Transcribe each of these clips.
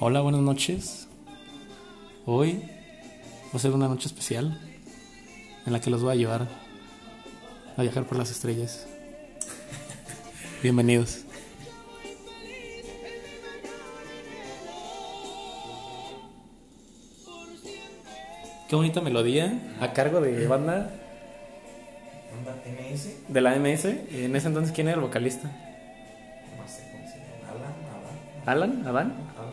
Hola, buenas noches. Hoy va a ser una noche especial en la que los voy a llevar a viajar por las estrellas. Bienvenidos. Qué bonita melodía a cargo de banda ¿Onda MS? de la MS. En ese entonces, ¿quién era el vocalista? No sé cómo se llama. Alan, ¿Alan? Alan, ¿Adán? Alan.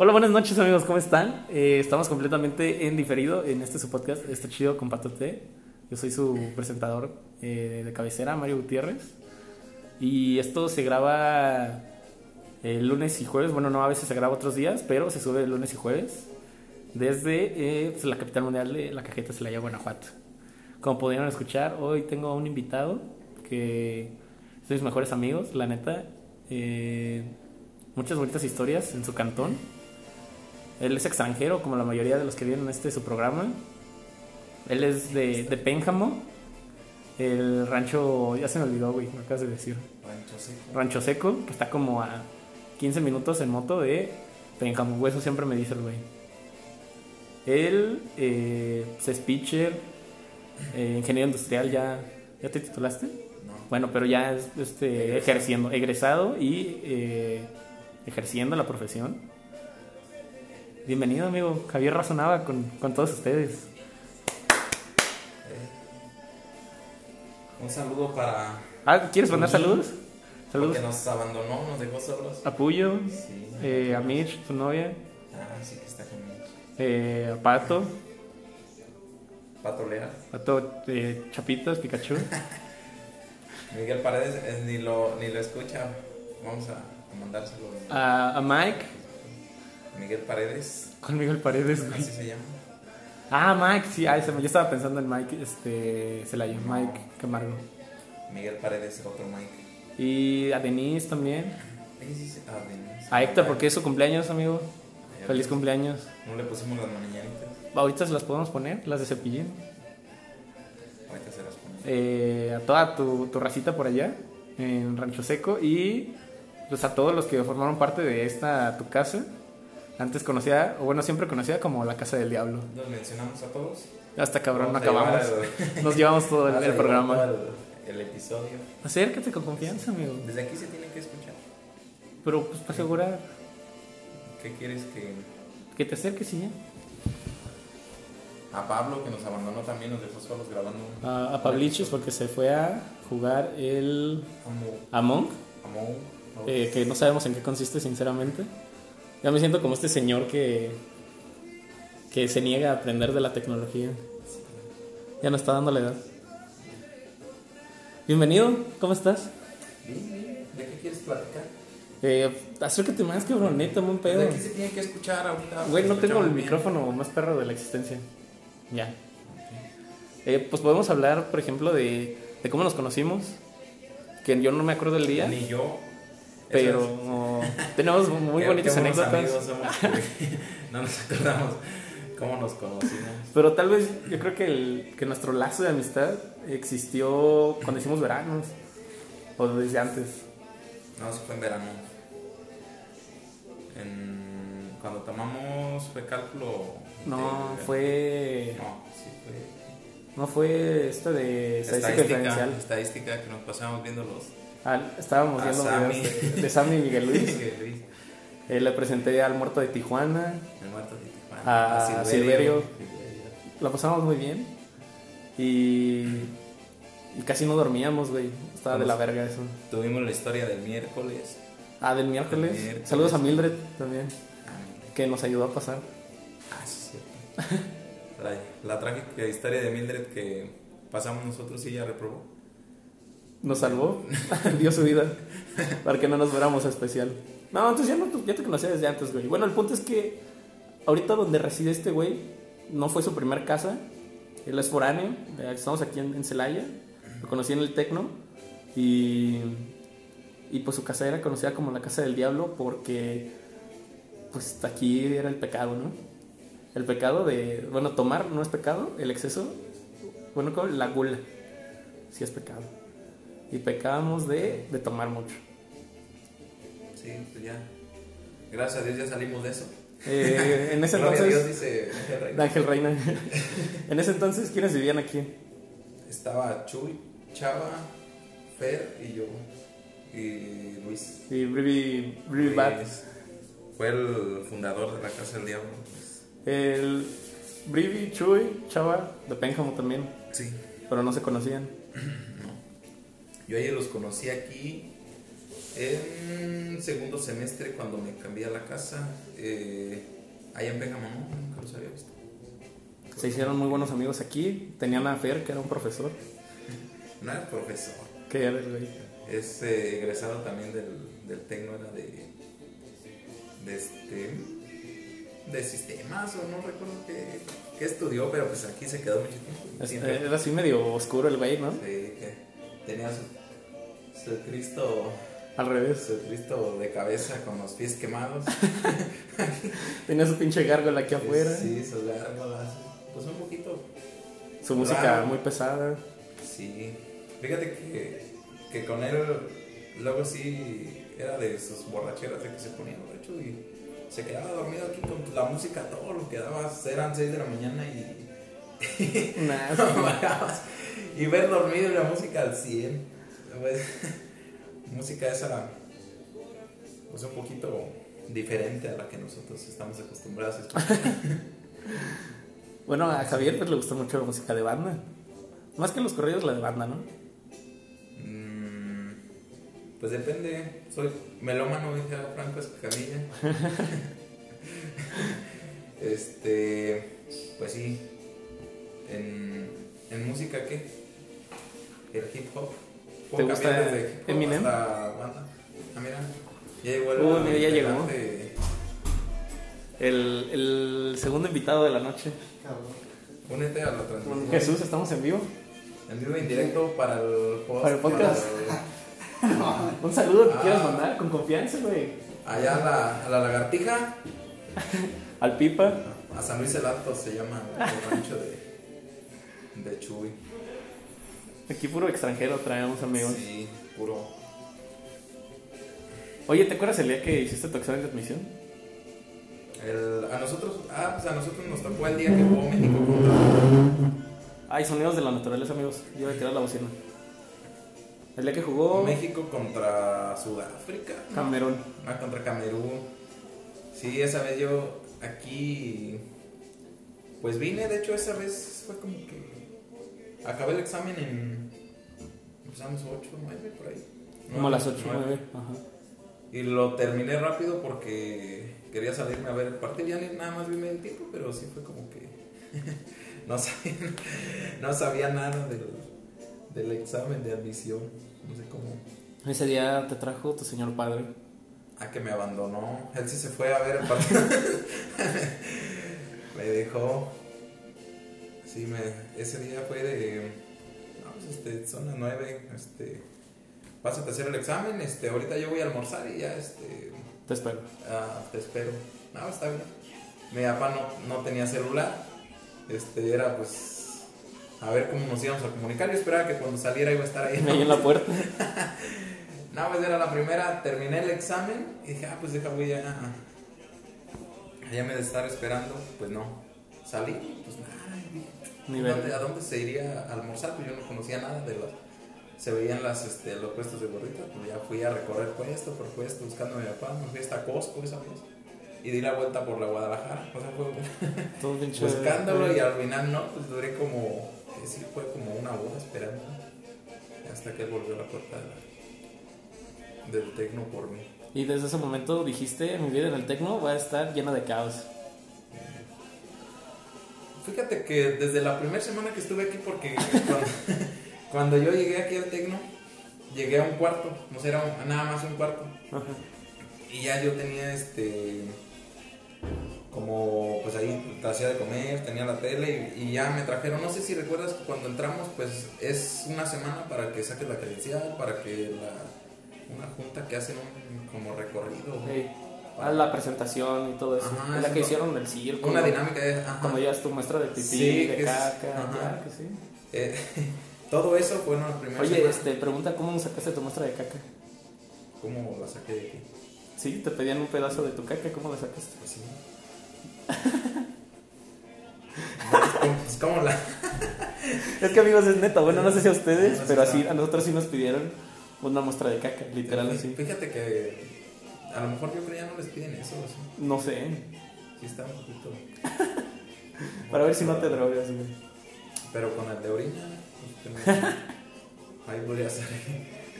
Hola, buenas noches amigos, ¿cómo están? Eh, estamos completamente en diferido en este su podcast, está chido con. Yo soy su presentador eh, de cabecera, Mario Gutiérrez. Y esto se graba el lunes y jueves, bueno, no, a veces se graba otros días, pero se sube el lunes y jueves desde eh, pues, la capital mundial de la cajeta Celaya, Guanajuato. Como pudieron escuchar, hoy tengo a un invitado que es de mis mejores amigos, la neta. Eh, muchas bonitas historias en su cantón. Él es extranjero, como la mayoría de los que vienen en este su programa. Él es de, de Pénjamo, el rancho, ya se me olvidó, güey, me acabas de decir. Rancho Seco. Rancho Seco, que está como a 15 minutos en moto de Pénjamo, güey, eso siempre me dice el güey. Él eh, pues, es pitcher, eh, ingeniero industrial, ya, ¿ya te titulaste? No. Bueno, pero ya es este, ejerciendo, egresado y eh, ejerciendo la profesión. Bienvenido, amigo. Javier razonaba con, con todos ustedes. Un saludo para. Ah, ¿quieres mandar saludos? Saludos Porque nos abandonó, nos dejó solos. a Puyo, Sí. eh, a Mitch, tu novia, Ah, sí que está genial. eh, a Pato, Pato Lea. Pato eh, Chapitas, Pikachu. Miguel Paredes eh, ni, lo, ni lo escucha. Vamos a, a mandárselo. A, a Mike, Miguel Paredes. con Miguel Paredes, güey. Así se llama. Ah, Mike, sí, ah, se me- yo estaba pensando en Mike, este, Celaya, Mike Camargo. Miguel Paredes, otro Mike. Y a Denise también. Se- Ah, Denise. A Héctor, porque es su cumpleaños, amigo. Feliz cumpleaños. No le pusimos las mañanitas. Ahorita se las podemos poner, las de cepillín. Ahorita se las ponemos. Eh, a toda tu, tu racita por allá, en Rancho Seco. Y pues a todos los que formaron parte de esta tu casa. Antes conocida, o bueno, siempre conocida como la Casa del Diablo. Nos mencionamos a todos. Hasta cabrón, no llevar acabamos. Nos llevamos todo el, programa. todo El, el episodio. Acércate con confianza, amigo. Desde aquí se tiene que escuchar. Pero pues para asegurar ¿Qué quieres que.? que te acerques y ya. A Pablo, que nos abandonó también, nos dejó solos grabando. un- A, a Pablichis porque se fue a jugar el Amo. Among. Amo. eh, que no sabemos en qué consiste sinceramente. Ya me siento como este señor que, que se niega a aprender de la tecnología. Ya no está dando la edad. Bienvenido, ¿cómo estás? Bien, bien. ¿De qué quieres platicar? Eh, acércate más, cabrón, neta, un pedo. Aquí se tiene que escuchar ahorita. Güey, no tengo el bien. micrófono más perro de la existencia. Ya. Eh, pues podemos hablar, por ejemplo, de, de cómo nos conocimos. Que yo no me acuerdo el día. Ni yo. Pero tenemos muy bonitas anécdotas. somos, no nos acordamos cómo nos conocimos. Pero tal vez yo creo que, el, que nuestro lazo de amistad existió cuando hicimos veranos. O desde antes. No, eso fue en verano. En- cuando tomamos fue cálculo. No, de- fue. No, sí fue. No fue esta de estadística Estadística, diferencial. estadística que nos pasábamos viendo los. Ah, estábamos A viendo Sammy. videos de, de Sammy y Miguel Luis. Miguel Luis, Eh, le presenté al muerto de Tijuana. el muerto de Tijuana. A Silverio. La pasamos muy bien. Y. Y casi no dormíamos, güey. Estaba de la verga eso. Tuvimos la historia del miércoles. Ah, del miércoles. Saludos a Mildred también. Ah, Que nos ayudó a pasar. Ah, sí. La, la trágica historia de Mildred que pasamos nosotros y ella reprobó. Nos salvó. Dio su vida. Para que no nos fuéramos especial. No, entonces ya, no, ya te conocía desde antes, güey. Bueno, el punto es que. Ahorita donde reside este güey. No fue su primer casa. Él es foráneo. eh, Estamos aquí en, Celaya. Lo conocí en el Tecno. Y. Y pues su casa era conocida como la casa del diablo porque. Pues aquí era el pecado, ¿no? El pecado de. Bueno, tomar no es pecado. El exceso. Bueno, la gula. Sí es pecado. Y pecábamos de, de tomar mucho. Sí, pues ya. gracias a Dios ya salimos de eso. Eh, en ese entonces, Dios, dice Ángel Reina. Ángel Reina. en ese entonces, ¿quiénes vivían aquí? Estaba Chuy, Chava, Fer y yo. Y Luis. Y Brivi, Brivi Fue el fundador de la Casa del Diablo. pues, El Brivi, Chuy, Chava, de Pénjamo también, sí. pero no se conocían. Yo a ellos los conocí aquí en segundo semestre cuando me cambié a la casa. Eh, allá en Pénjamo, no, nunca los había visto. Se hicieron muy buenos amigos aquí. Tenían a Fer, que era un profesor. No era profesor. Que era el güey. Es eh, egresado también del, del Tecno, era de, de este de sistemas o no recuerdo qué, qué estudió, pero pues aquí se quedó mucho tiempo. Siempre- era así medio oscuro el güey, ¿no? Sí, que tenía su, su Cristo Al revés. su Cristo de cabeza con los pies quemados. Tenía su pinche gárgola aquí afuera. Sí, sus gárgolas. Pues un poquito. Su música Raro. muy pesada. Sí. Fíjate que, que con él luego sí era de sus borracheras de que se ponía borracho y se quedaba dormido aquí con la música todo lo que daba. Eran 6 de la mañana y Bajabas y ver dormido la música al 100. Pues, música esa, pues un poquito diferente a la que nosotros estamos acostumbrados a escuchar. Bueno, a Javier pues, le gusta mucho la música de banda. Más que los corridos, la de banda, ¿no? Mm, pues depende, soy melómano, dije a Franco Escamilla. este, pues sí, en, en música, ¿qué? El hip hop. ¿Te gusta desde hip hop Eminem? hasta banda. Ah, mira, ya llegó el. Uh, mira, ya llegó. El, el segundo invitado de la noche. Únete a la transmisión. Jesús, estamos en vivo. En vivo en directo para el, post- Para el podcast. para Un saludo que Ah. quieras mandar con confianza, güey. allá a la, a la lagartija. Al Pipa. A San Luis el Alto se llama el rancho de, de Chuy. Aquí puro extranjero traemos amigos. Sí, puro. Oye, ¿te acuerdas el día que hiciste tu examen de admisión? El, a nosotros, ah, pues a nosotros nos tocó el día que jugó México contra Ay, sonidos de la naturaleza, amigos. Yo voy a tirar la bocina. El día que jugó México contra Sudáfrica. Camerún. Ah, contra Camerún. Sí, esa vez yo aquí, pues vine, de hecho esa vez fue como que acabé el examen en, empezamos 8, 9 por ahí. Como a las 8 Nueve. 9. Ajá. Y lo terminé rápido porque quería salirme a ver partido. Ya ni nada más vi medio tiempo, pero sí fue como que no, sabía, no sabía nada del, del examen de admisión. No sé cómo. Ese día te trajo tu señor padre. Ah, que me abandonó. Él sí se fue a ver el partido. me dejó. Sí, me, ese día fue de. Este, son las 9. Este, pásate a hacer el examen. Este, ahorita yo voy a almorzar y ya este, Te espero. Ah, te espero. No, está bien. Mi papá no, no tenía celular. Este, era pues. A ver cómo nos íbamos a comunicar. Yo esperaba que cuando saliera iba a estar ahí. Ahí en la puerta. No, pues era la primera. Terminé el examen y dije, ah, pues deja, voy a. Ya me de estar esperando. Pues no. Salí, pues nada. Dije, Ni ¿dónde- ver. ¿A dónde se iría a almorzar? Pues yo no conocía nada de los. Se veían las, este, los puestos de gorrita. Pues ya fui a recorrer puesto por puesto buscando a mi papá. Me fui hasta Costco esa vez. Y di la vuelta por la Guadalajara. O sea, fue Todo buscándolo y al final no. Pues duré como. eh, Sí, fue como una hora esperando. Hasta que él volvió a la puerta de la- del tecno por mí. Y desde ese momento dijiste, mi vida en el tecno va a estar llena de caos. Fíjate que desde la primera semana que estuve aquí, porque cuando, cuando yo llegué aquí al Tecno, llegué a un cuarto, no sé, era un- nada más un cuarto. Ajá. Y ya yo tenía este. Como, pues ahí te hacía de comer, tenía la tele y, y ya me trajeron. No sé si recuerdas que cuando entramos, pues es una semana para que saques la credencial, para que la. Una junta que hacen un como recorrido. Ey, a la presentación y todo eso. Ajá, es la que hicieron del circo. Una dinámica de. ajá. Cuando ya es tu muestra de pipí, Sí, de es- caca, ajá. ya que sí. Eh, todo eso fue en la primera Oye, este, pregunta cómo sacaste tu muestra de caca. ¿Cómo la saqué de aquí? Sí, te pedían un pedazo de tu caca, ¿cómo la sacaste? Pues sí. pues, como- como la. Es que amigos, es neta, bueno, no sé si a ustedes, No sé pero así a nosotros sí nos pidieron una muestra de caca, literal así. Fíjate que a lo mejor yo creo que ya no les piden eso. No sé, Sí está un poquito. para ver si no te drogas, güey. Pero con el de orina, pues, ahí podría ser.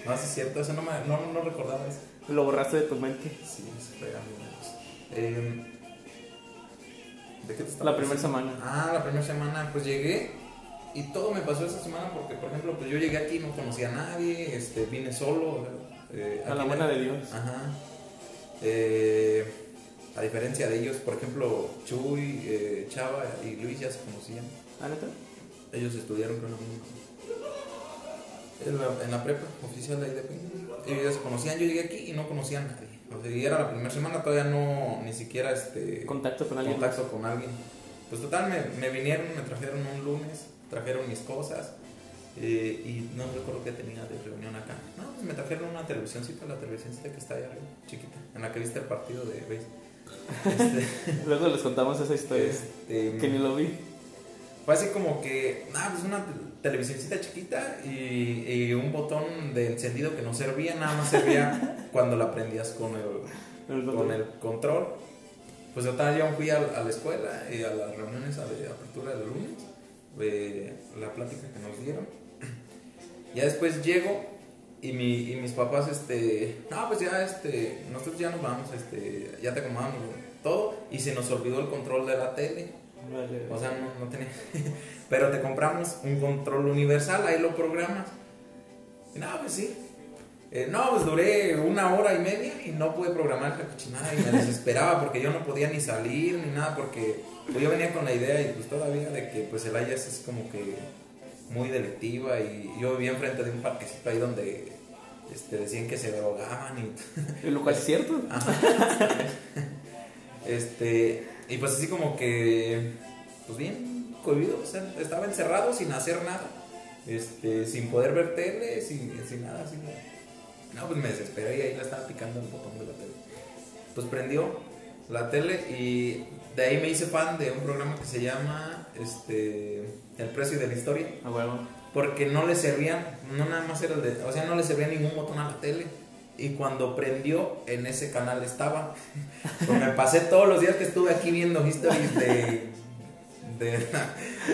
No, sí es cierto, eso no, me, no, no recordaba eso. Lo borraste de tu mente. Sí, se pega. Eh, ¿De qué te estaba La primera semana. Ah, la primera semana, pues llegué y todo me pasó esa semana porque, por ejemplo, pues yo llegué aquí, no conocía a nadie, este, vine solo. eh, A la buena de Dios. Ajá. Eh, a diferencia de ellos, por ejemplo, Chuy, eh, Chava y Luis ya se conocían. ¿Ah, neta? Ellos estudiaron con en la, en la prepa oficial de IDP. Ellos ya se conocían, yo llegué aquí y no conocía a nadie. O sea, y era la primera semana, todavía no, ni siquiera este, Contacto con alguien. contacto con alguien. Pues total, me, me vinieron, me trajeron un lunes, trajeron mis cosas eh, y no recuerdo qué tenía de reunión acá. No, pues me trajeron una televisioncita, la televisioncita que está allá arriba, chiquita, en la que viste el partido de base. Este, Luego les contamos esa historia. este, Que ni lo vi. fue así como que, nada, pues una te- televisioncita chiquita y, y un botón de encendido que no servía, nada más servía cuando la prendías con el, El con el control. Pues yo fui a, a la escuela y a las reuniones de apertura de lunes, eh, la plática que nos dieron. Ya después llego y, mi, y mis papás, este, no, pues ya, este, nosotros ya nos vamos, este, ya te acomodamos todo y se nos olvidó el control de la tele. Vale. O sea, no, no tenía. Pero te compramos un control universal, ahí lo programas. Y no, pues sí. Eh, no, pues duré una hora y media y no pude programar la cochinada y me desesperaba porque yo no podía ni salir ni nada porque pues, yo venía con la idea y pues todavía de que pues el Ayas es como que muy delictiva y yo vivía enfrente de un parquecito ahí donde este, decían que se drogaban y lo cual es cierto. Ajá. este, y pues así como que, pues bien cohibido, o sea, estaba encerrado sin hacer nada, este, sin poder ver tele, sin, sin nada, así. No, pues me desesperé y ahí le estaba picando el botón de la tele. Pues prendió la tele y de ahí me hice fan de un programa que se llama, este, El precio de la historia. A huevo. Porque no le servían, no nada más era el de, o sea, no le servía ningún botón a la tele. Y cuando prendió, en ese canal estaba. Pues me pasé todos los días que estuve aquí viendo historias de, de-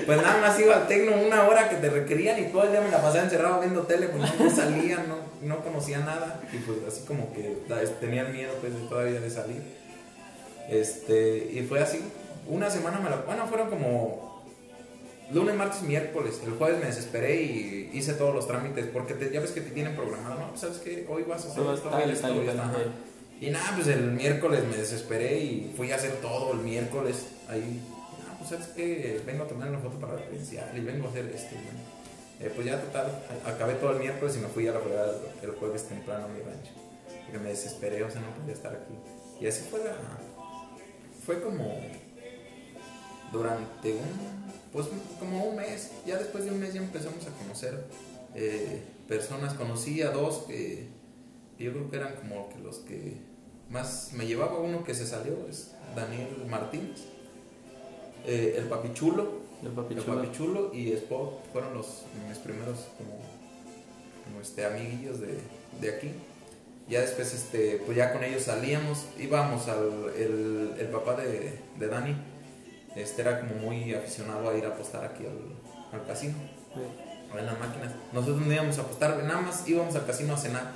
Pues nada más iba al tecno una hora que te requerían y todo el día me la pasaba encerrado viendo tele, pues no, salía, no, no conocía nada. Y pues así como que tenían miedo pues todavía de salir. Este, y fue así. Una semana me la... Bueno, fueron como lunes, martes, miércoles. El jueves me desesperé y hice todos los trámites porque te- ya ves que te tienen programado, ¿no? ¿Sabes qué? Hoy vas a hacer Todo esto, ajá. Y nada, pues el miércoles me desesperé y fui a hacer todo el miércoles ahí. Ah, pues sabes que vengo a tomar una foto para la credencial y vengo a hacer esto. Eh, pues ya total, acabé todo el miércoles y me fui a la fregada el jueves temprano a mi rancho. Porque me desesperé, o sea, no podía estar aquí. Y así fue la... Fue como durante un, pues como un mes, ya después de un mes ya empezamos a conocer eh, personas, conocí a dos que, que yo creo que eran como que los que más me llevaba uno que se salió, es Daniel Martínez, eh, el papichulo, El papi el chulo. papichulo y Spot fueron los mis primeros como, como, este amiguillos de, de aquí. Ya después, este, pues ya con ellos salíamos, íbamos al el, el papá de, de Dani, este era como muy aficionado a ir a apostar aquí al, al casino, Sí. en las máquinas. Nosotros no íbamos a apostar, nada más íbamos al casino a cenar.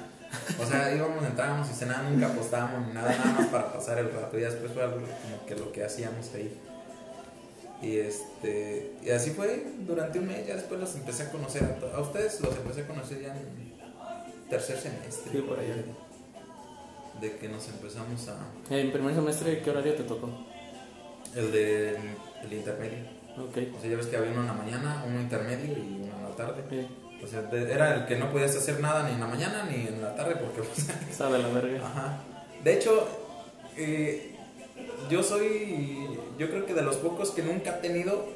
O sea, íbamos, entrábamos y cenábamos, nunca apostábamos ni nada, nada más para pasar el rato. Y ya después fue algo como que lo que hacíamos ahí. Y este y así fue durante un mes, ya después los empecé a conocer a, a ustedes, los empecé a conocer ya en tercer semestre. Sí, por allá. De que nos empezamos a En primer semestre, ¿qué horario te tocó? el de el intermedio. Ok. O sea, ya ves que había uno en la mañana, uno intermedio y uno en la tarde. Sí. O sea, de- era el que no podías hacer nada ni en la mañana ni en la tarde porque pues, de la verga. Ajá. De hecho, eh, yo soy, yo creo que de los pocos que nunca ha tenido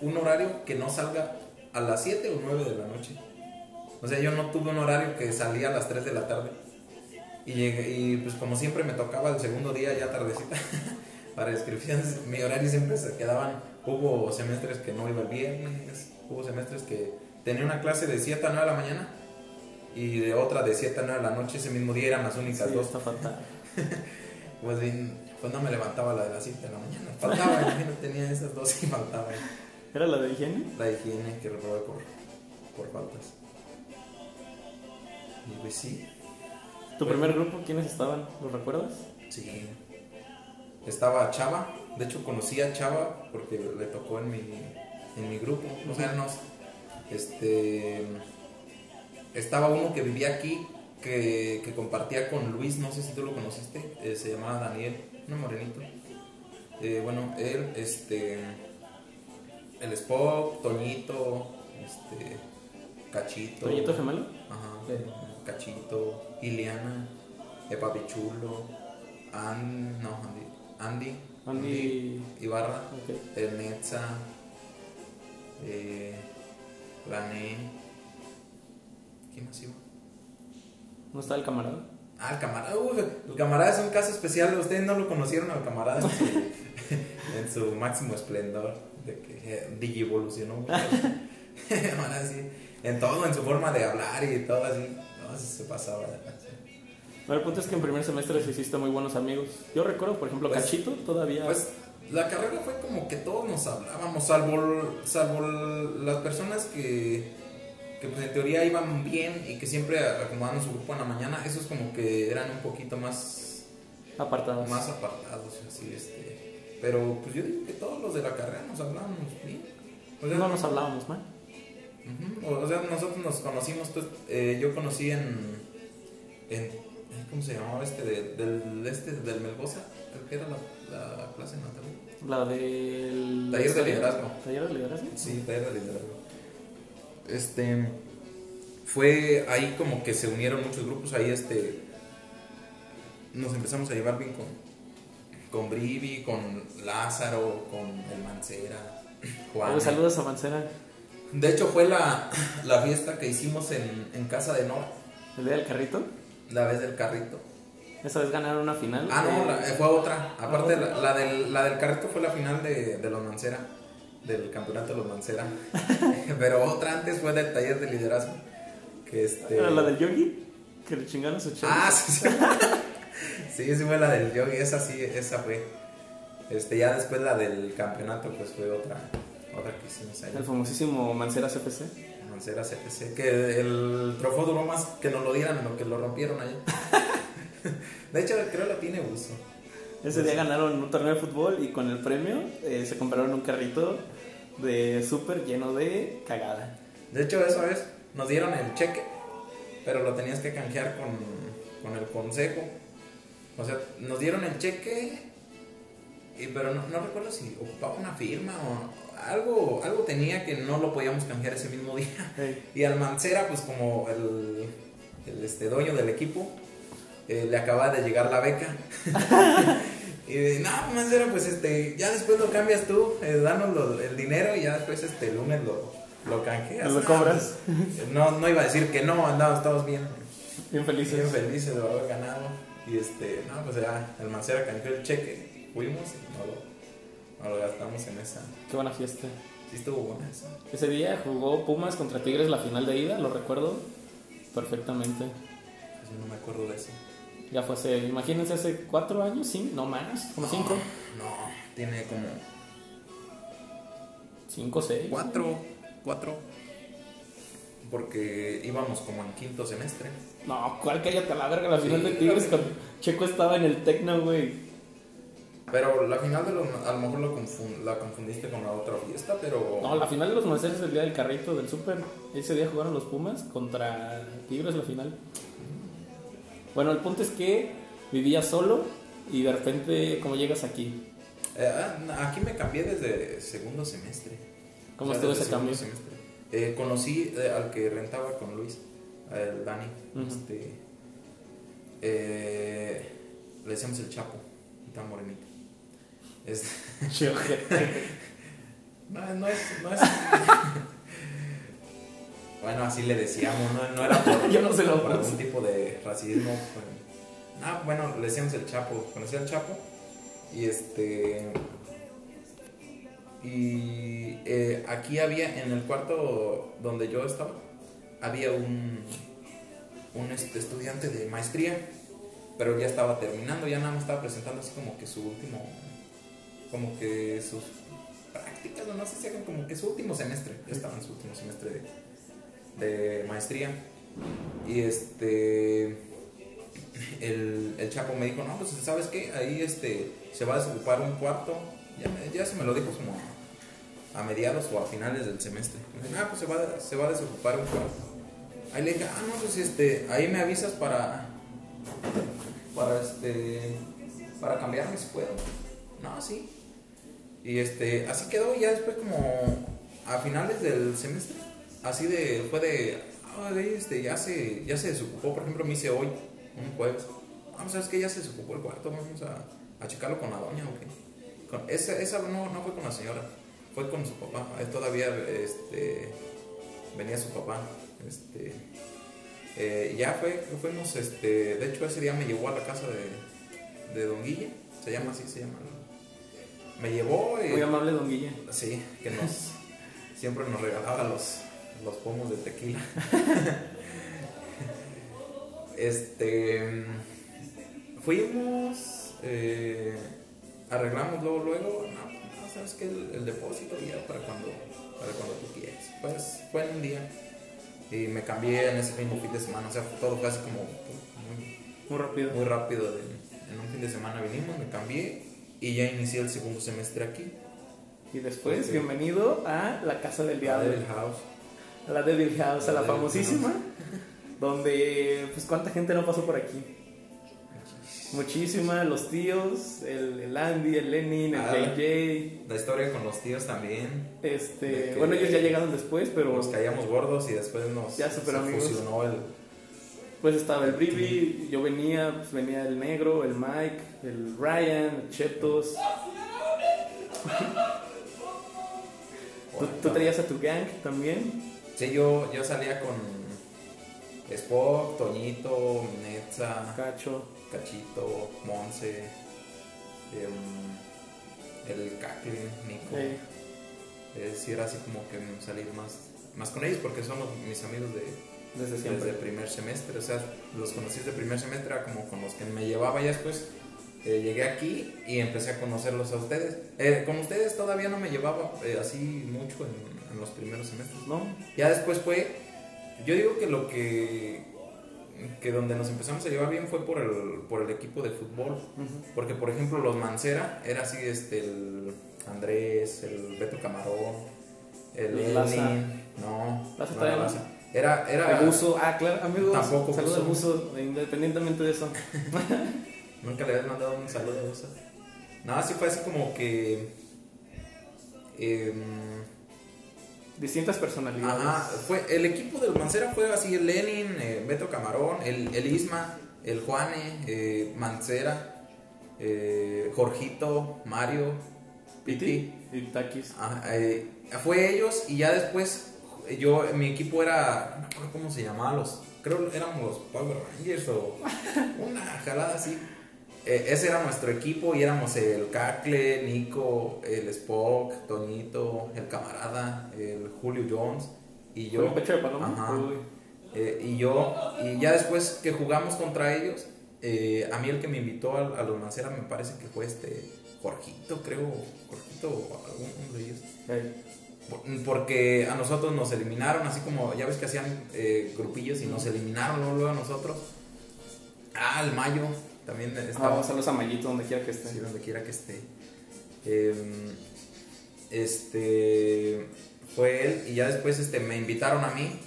un horario que no salga a las 7 o 9 de la noche. O sea, yo no tuve un horario que salía a las 3 de la tarde. Y, llegué- y pues como siempre me tocaba el segundo día ya tardecita para inscripciones, mi horario siempre se quedaban, hubo semestres que no iba el viernes, hubo semestres que tenía una clase de 7 a 9 de la mañana y de otra de 7 a 9 de la noche, ese mismo día eran las únicas Sí, dos. está fatal. Pues, bien, pues no me levantaba la de las 7 de la mañana, faltaba, imagínate, tenía esas dos y faltaba ¿Era la de higiene? la higiene que reprobé por, por faltas. Y pues sí, ¿Tu primer grupo quiénes estaban? ¿Los recuerdas? Sí. Estaba Chava. De hecho, conocí a Chava porque le tocó en mi, en mi grupo. O sea, nos, este, estaba uno que vivía aquí que, que compartía con Luis. No sé si tú lo conociste. eh, se llamaba Daniel. Un morenito. Eh, bueno, él, este, el Spock, Toñito, este, Cachito. ¿Toñito gemelo? Ajá. Sí. Cachito, Ileana, Epa Pichulo, An, no, Andy, Andy, Andy. Ibarra, Ok. el Netza, eh, Lané, ¿quién más iba? ¿No está el camarada? Ah, el camarada, uy, el camarada es un caso especial, ustedes no lo conocieron al camarada en su, en su máximo esplendor, de que eh, sí, en todo, en su forma de hablar y todo así, no, se pasaba. Bueno, el punto es que en primer semestre sí hiciste muy buenos amigos. Yo recuerdo, por ejemplo, Pues- Cachito todavía. Pues la carrera fue como que todos nos hablábamos, salvo, salvo las personas que, que pues en teoría iban bien y que siempre acomodaban su grupo en la mañana, esos como que eran un poquito más, apartados. más apartados, así, este. Pero pues yo digo que todos los de la carrera nos hablábamos bien. O sea, no nos hablábamos mal. O sea, nosotros nos conocimos, pues, eh, yo conocí en, en, ¿cómo se llamaba este? De- del, este, del Melgoza, creo que era la, la clase natal. La del. Taller de liderazgo. Taller de liderazgo. Sí, taller de liderazgo. Este, fue ahí como que se unieron muchos grupos, ahí este, nos empezamos a llevar bien con, con Brivi, con Lázaro, con el Mancera, Juan. Saludos a Mancera. De hecho fue la, la fiesta que hicimos en, en casa de Nora, El día del carrito. la vez del carrito. Esa vez ganaron una final. Ah, no, Eh, la- fue otra. Aparte, otra. la, del, la del carrito fue la final de, de los Mancera, del campeonato de los Mancera. Pero otra antes fue del taller de liderazgo. Que este... La del yogi. Que le chingaron su chavo. Ah, sí, sí. sí, sí fue la del yogi, esa sí, esa fue. Este, ya después la del campeonato, pues fue otra, que hicimos ahí. El famosísimo Mancera CFC. Mancera CFC, que el trofeo duró más que nos lo dieran, lo que lo rompieron ahí. De hecho, creo que lo tiene uso. Ese día ganaron un torneo de fútbol y con el premio eh, se compraron un carrito de súper lleno de cagada. De hecho, esa vez nos dieron el cheque, pero lo tenías que canjear con, con el consejo. O sea, nos dieron el cheque, y, pero no, no recuerdo si ocupaba una firma o algo, algo tenía que no lo podíamos canjear ese mismo día. Ey. Y al Mancera, pues como el, el, este, dueño del equipo, eh, le acaba de llegar la beca. y de, no, Mancera, pues este, ya después lo cambias tú, eh, danos lo- el dinero y ya después este, el lunes lo, lo canjeas. Lo cobras. pues, No, no iba a decir que no, andábamos todos bien, Bien felices. bien felices de haber ganado. Y este, no, pues ya el Mancera canjeó el cheque, fuimos y no lo, no lo gastamos en esa. Qué buena fiesta. Sí estuvo buena esa. Ese día jugó Pumas contra Tigres la final de ida, lo recuerdo perfectamente. Pues yo no me acuerdo de eso. Ya fue hace, imagínense, hace cuatro años, sí, no más, como cinco. No, tiene como Cinco, seis. cuatro, cuatro. Porque íbamos como en quinto semestre. No, ¿cuál cállate a la verga? La final Sí, de Tigres cuando Checo estaba en el Tecno, güey. Pero la final de los, a lo mejor lo confun- la confundiste con la otra fiesta, pero... No, la final de los Manceros es el día del carrito del Super. Ese día jugaron los Pumas contra Tigres la final. Bueno, el punto es que vivía solo y de repente, ¿cómo llegas aquí? Eh, ah, aquí me cambié desde segundo semestre. ¿Cómo O sea, estuvo ese cambio? Eh, conocí eh, al que rentaba con Luis, el Dani. Este, eh, le decíamos el Chapo, tan morenito. Es, no, no es... No es bueno, así le decíamos, no, no era por, Yo no sé lo por algún tipo de racismo. Ah, bueno, le decíamos el Chapo, conocía al Chapo. Y este. Y eh, aquí había, en el cuarto donde yo estaba, había un, un este, estudiante de maestría, pero ya estaba terminando, ya nada más estaba presentando así como que su último, como que sus prácticas, no sé si como que su último semestre, ya estaba en su último semestre de, de maestría. Y este, el, el Chapo me dijo, no, pues sabes qué, ahí este, se va a desocupar un cuarto, ya, ya se me lo dijo como a mediados o a finales del semestre. Me dijo, ah, pues se va, se va a desocupar un cuarto. Ahí le dije, ah, no, pues este, ahí me avisas para, para este, para cambiarme si puedo. No, sí. Y este, así quedó ya después como a finales del semestre, así de, fue de, ah, este, ya se, ya se desocupó, por ejemplo, me hice hoy, un jueves. Vamos, ¿sabes que Ya se desocupó el cuarto, vamos a, a checarlo con la doña o qué. Con, esa, esa no, no fue con la señora, fue con su papá. Todavía este, venía su papá. Este, eh, ya fue, fuimos, este, de hecho ese día me llevó a la casa de, de Don Guille, se llama así, se llama. Me llevó y... Muy amable, don Guille. Sí, que nos siempre nos regalaba los, los pomos de tequila. este fuimos, eh, arreglamos luego, luego, no, no, sabes que el, el depósito ya para cuando, para cuando tú quieras. Pues fue en un día y me cambié en ese mismo fin de semana, o sea, todo casi como muy, Muy rápido. muy rápido. de- en un fin de semana vinimos, me cambié y ya inicié el segundo semestre aquí. Y después, bienvenido a la casa del A diablo. Devil House. A la Devil House, a La la famosísima. Donde, pues, ¿cuánta gente no pasó por aquí? Muchísima, los tíos, el, el Andy, el Lenin, el Ah. JJ. La historia con los tíos también. Este, bueno, ellos ya llegaron después, pero Nos caíamos gordos y después nos Ya super se amigos. fusionó el. Pues estaba el Bribi, yo venía, pues venía el negro, el Mike, el Ryan, el Chetos. ¿Tú, tú traías a tu gang también? Sí, yo, yo salía con Spock, Toñito, Netza, Cacho. Cachito, Monse, em, el Cacle, Nico. eh, Es decir, era así como que salir más, más con ellos porque son los- mis amigos de, desde siempre. desde primer semestre, o sea, los conocí de primer semestre, era como con los que me llevaba ya después. eh, llegué aquí y empecé a conocerlos a ustedes. Eh, con ustedes todavía no me llevaba eh, así mucho en, en los primeros semestres. ¿No? Ya después fue, yo digo que lo que, que donde nos empezamos a llevar bien fue por el, por el equipo de fútbol. Ujú. Porque, por ejemplo, los Mancera era así, este, el Andrés, el Beto Camarón, el Laza. No, Laza no era. Era, buzo, ah, claro, amigos. Tampoco Saludos al buzo. buzo, independientemente de eso. nunca le habías mandado un saludo a Buzo. No, sí fue así como que, em, Distintas personalidades. Ajá, fue, el equipo de los Mancera fue así, el Lenin, eh, Beto Camarón, el, el Isma, el Juane, eh, Mancera, eh, Jorgito, Mario, Piti. Y Takis. Ajá, eh, fue ellos y ya después yo, mi equipo era, no me acuerdo cómo se llamaba, los, creo éramos los Power Rangers o una jalada así. Eh, ese era nuestro equipo y éramos el Cacle, Nico, el Spock, Toñito, el camarada, el Julio Jones y yo. ¿Con pecho de paloma? Ajá. Eh, y yo, y ya después que jugamos contra ellos, eh, a mí el que me invitó a, a los Mancera me parece que fue este Jorgito, creo, Jorgito o alguno de ellos. Porque a nosotros nos eliminaron, así como ya ves que hacían eh, grupillos y nos eliminaron luego, luego a nosotros. Ah, el Mayo también ah, estaba saludos a Mayito donde quiera que esté. sí, donde quiera que esté. Em, este fue él y ya después este, me invitaron a mí.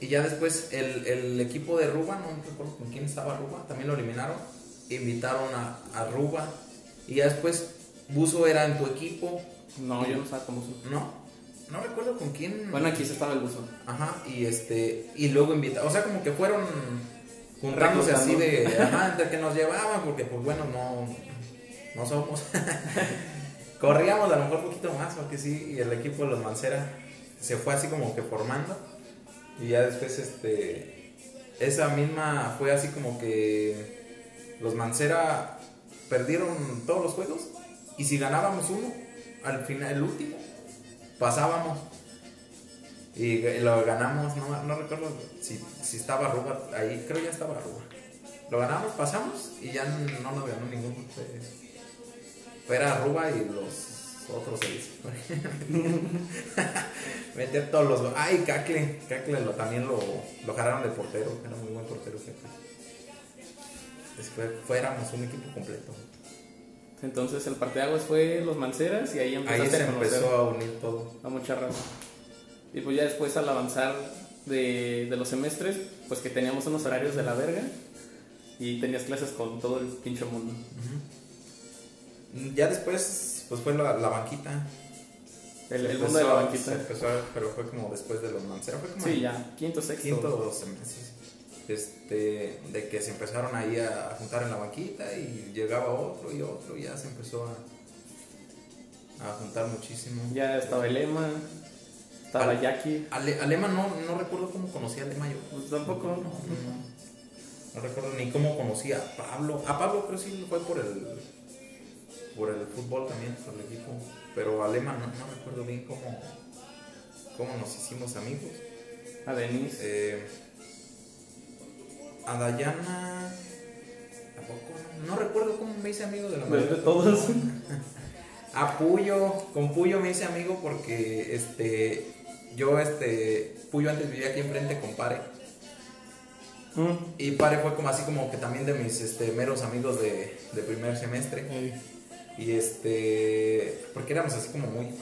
Y ya después el, el equipo de Ruba, no recuerdo con quién estaba Ruba, también lo eliminaron. Invitaron a, a Ruba. Y ya después Buzo era en tu equipo. No, yo no estaba con buzo. No, no recuerdo con quién. Bueno, aquí sí estaba el buzo. Ajá, y este, y luego invitaron, o sea, como que fueron juntándose así de, ajá, entre que nos llevaban, porque pues bueno, no, no somos. Corríamos a lo mejor un poquito más, porque sí, y el equipo de los Mancera se fue así como que formando, y ya después, este, esa misma fue así como que los Mancera perdieron todos los juegos y si ganábamos uno, al final, el último, pasábamos. Y lo ganamos, no, no recuerdo si, si estaba Arruba ahí, creo ya estaba Arruba. Lo ganamos, pasamos y ya no nos ganó ninguno. Era Arruba y los otros seis. Meter todos los. Ay, Cacle. Cacle lo, también lo, lo jalaron de portero. Era muy buen portero. Después fuéramos un equipo completo. Entonces el parteaguas fue los Manceras y ahí Ahí se empezó a unir todo. A mucha raza. Y pues ya después al avanzar de, de, los semestres, pues que teníamos unos horarios de la verga y tenías clases con todo el pinche mundo. Ya después, pues fue la, la banquita. El, el mundo de la banquita. Empezó, pero fue como después de los Manceras. Fue como sí, ya, quinto, sexto. Quinto semestres. Este, de que se empezaron ahí a juntar en la banquita y llegaba otro y otro, y ya se empezó a, a juntar muchísimo. Ya estaba el Lema, estaba Al, Jackie. Alema no, no recuerdo cómo conocía a Lema yo. Pues tampoco. No, no, no, recuerdo ni cómo conocía a Pablo. A Pablo creo sí fue por el por el fútbol también, por el equipo. Pero a Lema no, no recuerdo bien cómo, cómo nos hicimos amigos. A Denis. Eh, a Dayana. Tampoco. No recuerdo cómo me hice amigo de la mayoría. De todos. a Puyo. Con Puyo me hice amigo porque este. Yo, este. Puyo antes vivía aquí enfrente con Pare. Mm. Y Pare fue como así como que también de mis este, meros amigos de, de primer semestre. Hey. Y este. Porque éramos así como muy.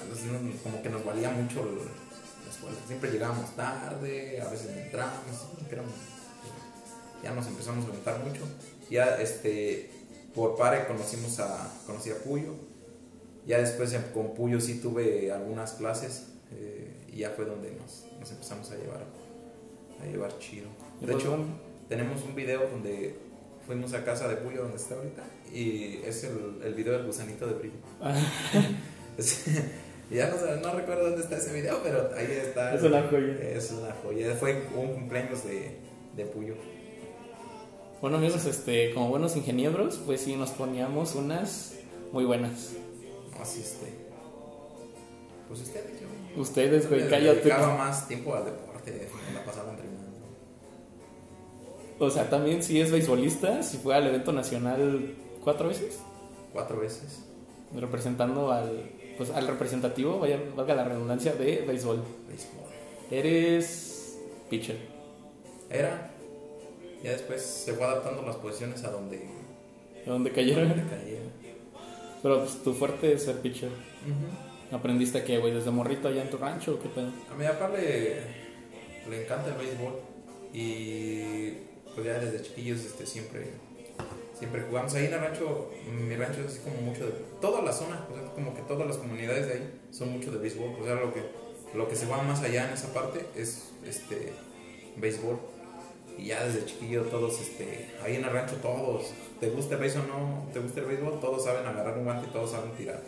Como que nos valía mucho la escuela. Siempre llegábamos tarde, a veces entrábamos. Éramos, ya nos empezamos a juntar mucho. Ya este, por pare conocimos a, conocí a Puyo. Ya después con Puyo sí tuve algunas clases eh, y ya fue donde nos, nos, empezamos a llevar, a llevar chido. De hecho, tenemos un video donde fuimos a casa de Puyo donde está ahorita y es el, el video del gusanito de brillo. ya no, no, recuerdo dónde está ese video, pero ahí está. Es una joya. Es una joya. Fue un cumpleaños de, de Puyo. Bueno amigos, este, como buenos ingenieros, pues sí nos poníamos unas muy buenas. Así este. Pues ustedes, yo. Ustedes, güey, cállate. Más tiempo al deporte, la pasaba entrenando. O sea, también si es beisbolista, si fue al evento nacional cuatro veces. Cuatro veces. Representando al, pues al representativo, vaya, valga la redundancia, de béisbol. Béisbol. Eres pitcher. Era. Ya después se fue adaptando las posiciones a donde... A donde cayera. Donde cayera. Pero pues tu fuerte es ser pitcher. Uh -huh. ¿Aprendiste qué, güey? ¿Desde morrito allá en tu rancho o qué pedo? A mi papá le, le encanta el béisbol. Y pues ya desde chiquillos este, siempre, siempre jugamos. Ahí en el rancho, mi rancho es así como mucho de... Toda la zona, o sea, como que todas las comunidades de ahí son mucho de béisbol. O sea, lo que, lo que se va más allá en esa parte es este béisbol. Y ya desde chiquillo todos, este, ahí en el rancho todos, te gusta el béisbol o no, te gusta el béisbol, todos saben agarrar un guante todos saben tirar.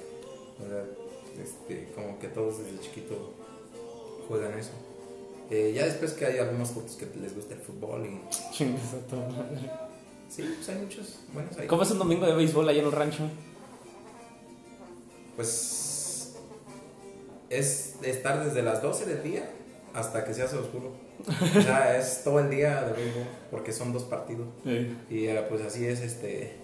Este, como que todos desde chiquito juegan eso. Eh, ya después que hay algunos cortos que les gusta el fútbol y... Chingas a todo Sí, pues hay muchos buenos ahí. ¿Cómo es un domingo de béisbol allá en el rancho? Pues es estar desde las 12 del día hasta que se hace oscuro. O sea, es todo el día de béisbol porque son dos partidos. Sí. Y uh, pues así es este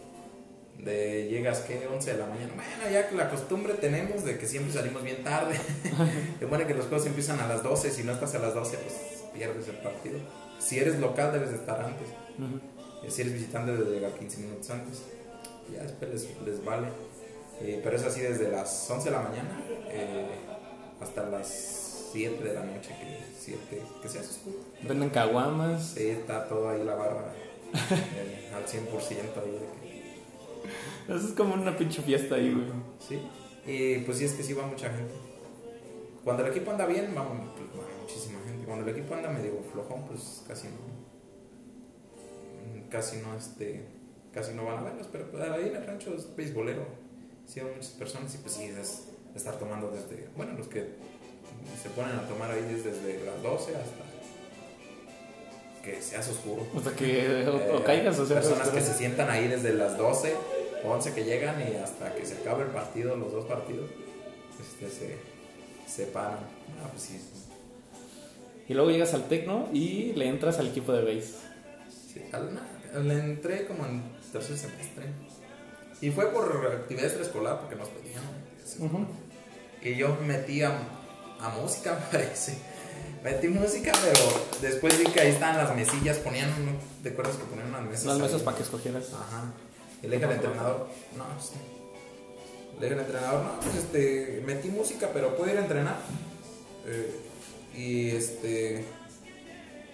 de llegas que 11 de la mañana. Bueno, ya que la costumbre tenemos de que siempre salimos bien tarde. de bueno que los juegos empiezan a las 12, si no estás a las 12 pues pierdes el partido. Si eres local debes de estar antes. Uh -huh. Si eres visitante debes de llegar 15 minutos antes. Ya después les, les vale. Eh, pero es así desde las 11 de la mañana eh, hasta las 7 de la noche que, 7, que se hace oscuro. Venden caguamas. Sí, está todo ahí la barra eh, al 100% ahí de que eso es como una pinche fiesta ahí, güey. Sí. Y pues sí, es que sí va mucha gente. Cuando el equipo anda bien, va, pues, va muchísima gente. Cuando el equipo anda medio flojón, pues casi no. Casi no, este. Casi no van a verlos. Pero pues, ahí en el rancho es beisbolero. Sí, hay muchas personas y pues sí, es estar tomando desde. Bueno, los que se ponen a tomar ahí es desde las 12 hasta. que seas oscuro. Hasta que o, o Eh, caigas, o sea, personas que se sientan ahí desde las 12, 11 que llegan y hasta que se acabe el partido, los dos partidos, este, se, se paran. Ah, pues sí, Y luego llegas al tecno y le entras al equipo de base. sí. Le entré como en tercer semestre. Y fue por actividad extraescolar porque nos pedían. Ujú. Y yo metí a, a música, me parece. Metí música, pero después vi que ahí estaban las mesillas, ponían, ¿te acuerdas que ponían unas mesas? Las mesas para que escogieras. Ajá. Y le dije al entrenador, no, pues, le dije al entrenador, no, pues este, metí música, pero puedo ir a entrenar. Eh, y este,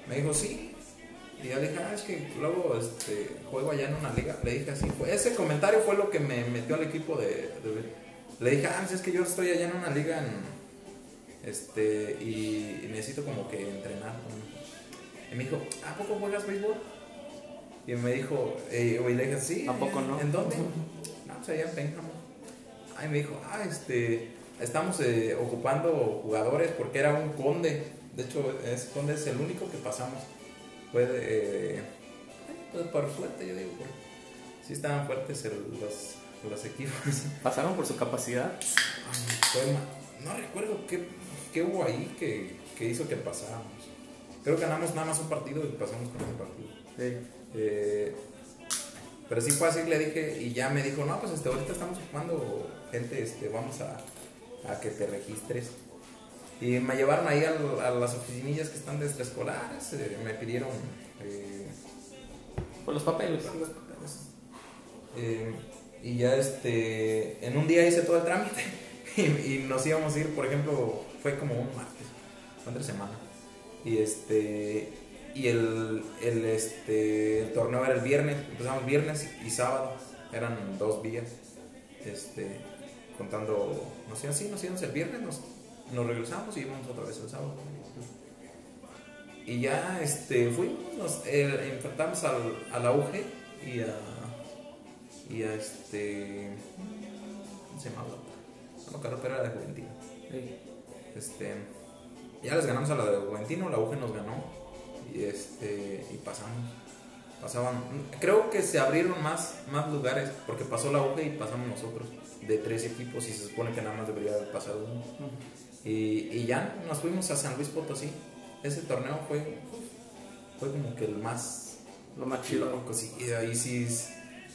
me dijo, sí. Y yo le dije, ah, es que luego este, juego allá en una liga. Le dije así, fue- ese comentario fue lo que me metió al equipo de, de- Le dije, ah, pues, es que yo estoy allá en una liga en, este, y, necesito como que entrenar. Y me dijo, ¿a poco juegas béisbol? Y me dijo, eh, y le dije, sí. ¿A poco ¿en- no? ¿En dónde? No, pues allá en Pénjamo. Ay, me dijo, ah, este, estamos eh, ocupando jugadores porque era un conde. De hecho, ese conde es el único que pasamos. Fue de, eh, pues por suerte, yo digo, sí estaban fuertes el- los, los equipos. Pasaron por su capacidad. Ay, fue no recuerdo qué, qué hubo ahí que, que hizo que pasáramos. Creo que ganamos nada más un partido y pasamos con ese partido. Eh, pero sí fue así, le dije, y ya me dijo, no, pues este, ahorita estamos ocupando gente, este, vamos a, a que te registres. Y me llevaron ahí al- a, las oficinillas que están de extraescolares, eh, me pidieron eh, Por los papeles. los papeles. Y ya este, en un día hice todo el trámite y, nos íbamos a ir, por ejemplo, fue como un martes, fue entre semana. Y este, y el, el, este, el torneo era el viernes, empezamos viernes y sábado, eran dos días, este, contando, no sé, así, nos íbamos el viernes, nos, nos regresamos y íbamos otra vez el sábado. Y ya este, fuimos, nos eh, enfrentamos al, a la UG y a, y a este, ¿cómo se llama? No pero era de Juventino. Sí. Este, ya les ganamos a la de Juventino, la UG nos ganó y este y pasamos. Pasaban, creo que se abrieron más, más lugares porque pasó la UG y pasamos nosotros de tres equipos y se supone que nada más debería haber pasado uno. Y, y ya nos fuimos a San Luis Potosí. Ese torneo fue, fue como que el más Lo más chido. y ahí sí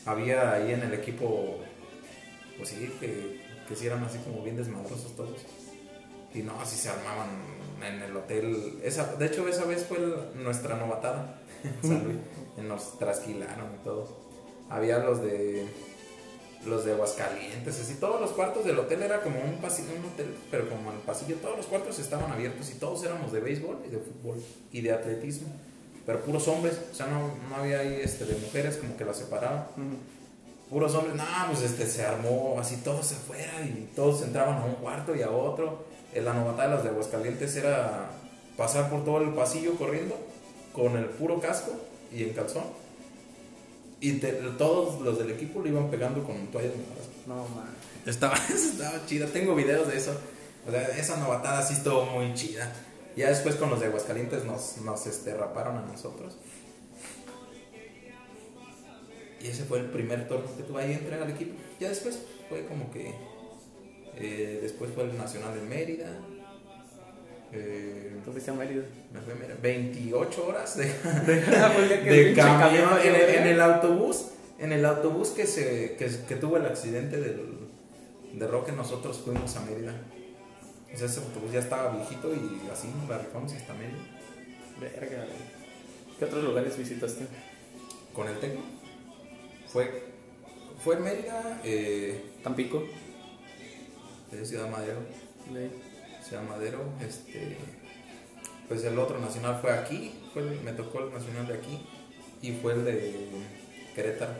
había ahí en el equipo, pues sí, que, que sí eran así como bien desmadrosos todos. Y no, así se armaban en el hotel. Esa, de hecho, esa vez fue el- nuestra novatada en San Luis. Nos trasquilaron y todo. Había los de los de Aguascalientes, así todos los cuartos del hotel era como un pasillo, un hotel, pero como el pasillo, todos los cuartos estaban abiertos y todos éramos de béisbol y de fútbol y de atletismo, pero puros hombres, o sea, no, no había ahí este, de mujeres como que las separaban, Ujú. Puros hombres, no, pues este, se armó así todos afuera y todos entraban a un cuarto y a otro. En la novatada de las de Aguascalientes era pasar por todo el pasillo corriendo con el puro casco y en calzón. Y te- todos los del equipo le iban pegando con toallas mojadas. No, man. Estaba, estaba chida, tengo videos de eso. O sea, esa novatada sí estuvo muy chida. Ya después con los de Aguascalientes nos, nos este, raparon a nosotros. Y ese fue el primer torneo que tuve ahí entré al equipo. Ya después fue como que. eh, después fue el Nacional de Mérida. Eh, Entonces se Mérida. me a Mérida. 28 horas de, de camión en, el autobús en el autobús que se que, que tuvo el accidente del, de Roque nosotros fuimos a Mérida o sea ese autobús ya estaba viejito y así nos la rifamos hasta Mérida Verga. ¿Qué otros lugares visitaste? con el Tecno fue fue en Mérida eh, Tampico. de Ciudad Madero. De- Ciudad Madero este pues el otro nacional fue aquí fue el- me tocó el nacional de aquí y fue el de Querétaro.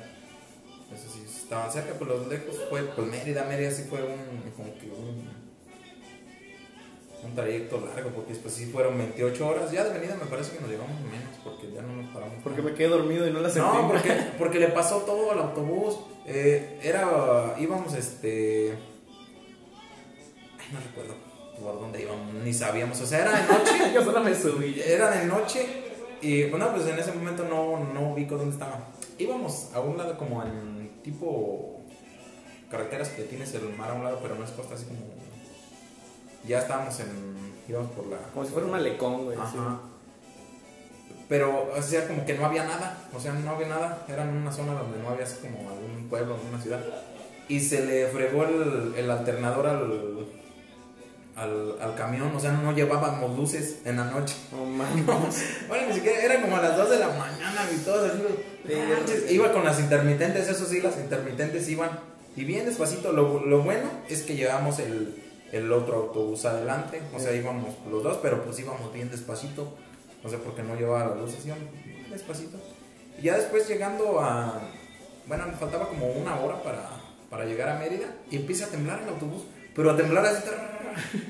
Eso sí estaban cerca pues los lejos fue pues Mérida Mérida sí fue un como que un un trayecto largo porque después sí fueron 28 horas ya de venida me parece que nos llevamos menos porque ya no nos paramos Porque me quedé dormido y no la sentí. no, porque, porque le pasó todo al autobús. Eh, era, íbamos, este... Ay, no recuerdo por dónde íbamos, ni sabíamos. O sea, era de noche, Yo solo me subí. era de noche Y bueno, pues en ese momento no, no ubico dónde estaba. Íbamos a un lado como en tipo carreteras que tienes el mar a un lado, pero no es costa así como... Ya estábamos en... íbamos por la... Como si fuera un malecón, güey. sí. Ajá. Pero, o sea, como que no había nada. O sea, no había nada. Era en una zona donde no había así como algún pueblo, alguna ciudad. Y se le fregó el, el alternador al, al, al camión. O sea, no llevábamos luces en la noche. No mames. Bueno, ni siquiera era como a las 2 de la mañana y todo. así, manches. Iba con las intermitentes, eso sí, las intermitentes iban. Y bien despacito. Lo, lo bueno es que llevamos el, el otro autobús adelante. O sea, íbamos los dos, pero pues íbamos bien despacito. No sé por qué no llevaba las luces, íbamos bien despacito. Y ya después llegando a. Bueno, me faltaba como una hora para, para llegar a Mérida. Y empieza a temblar el autobús. Pero a temblar así.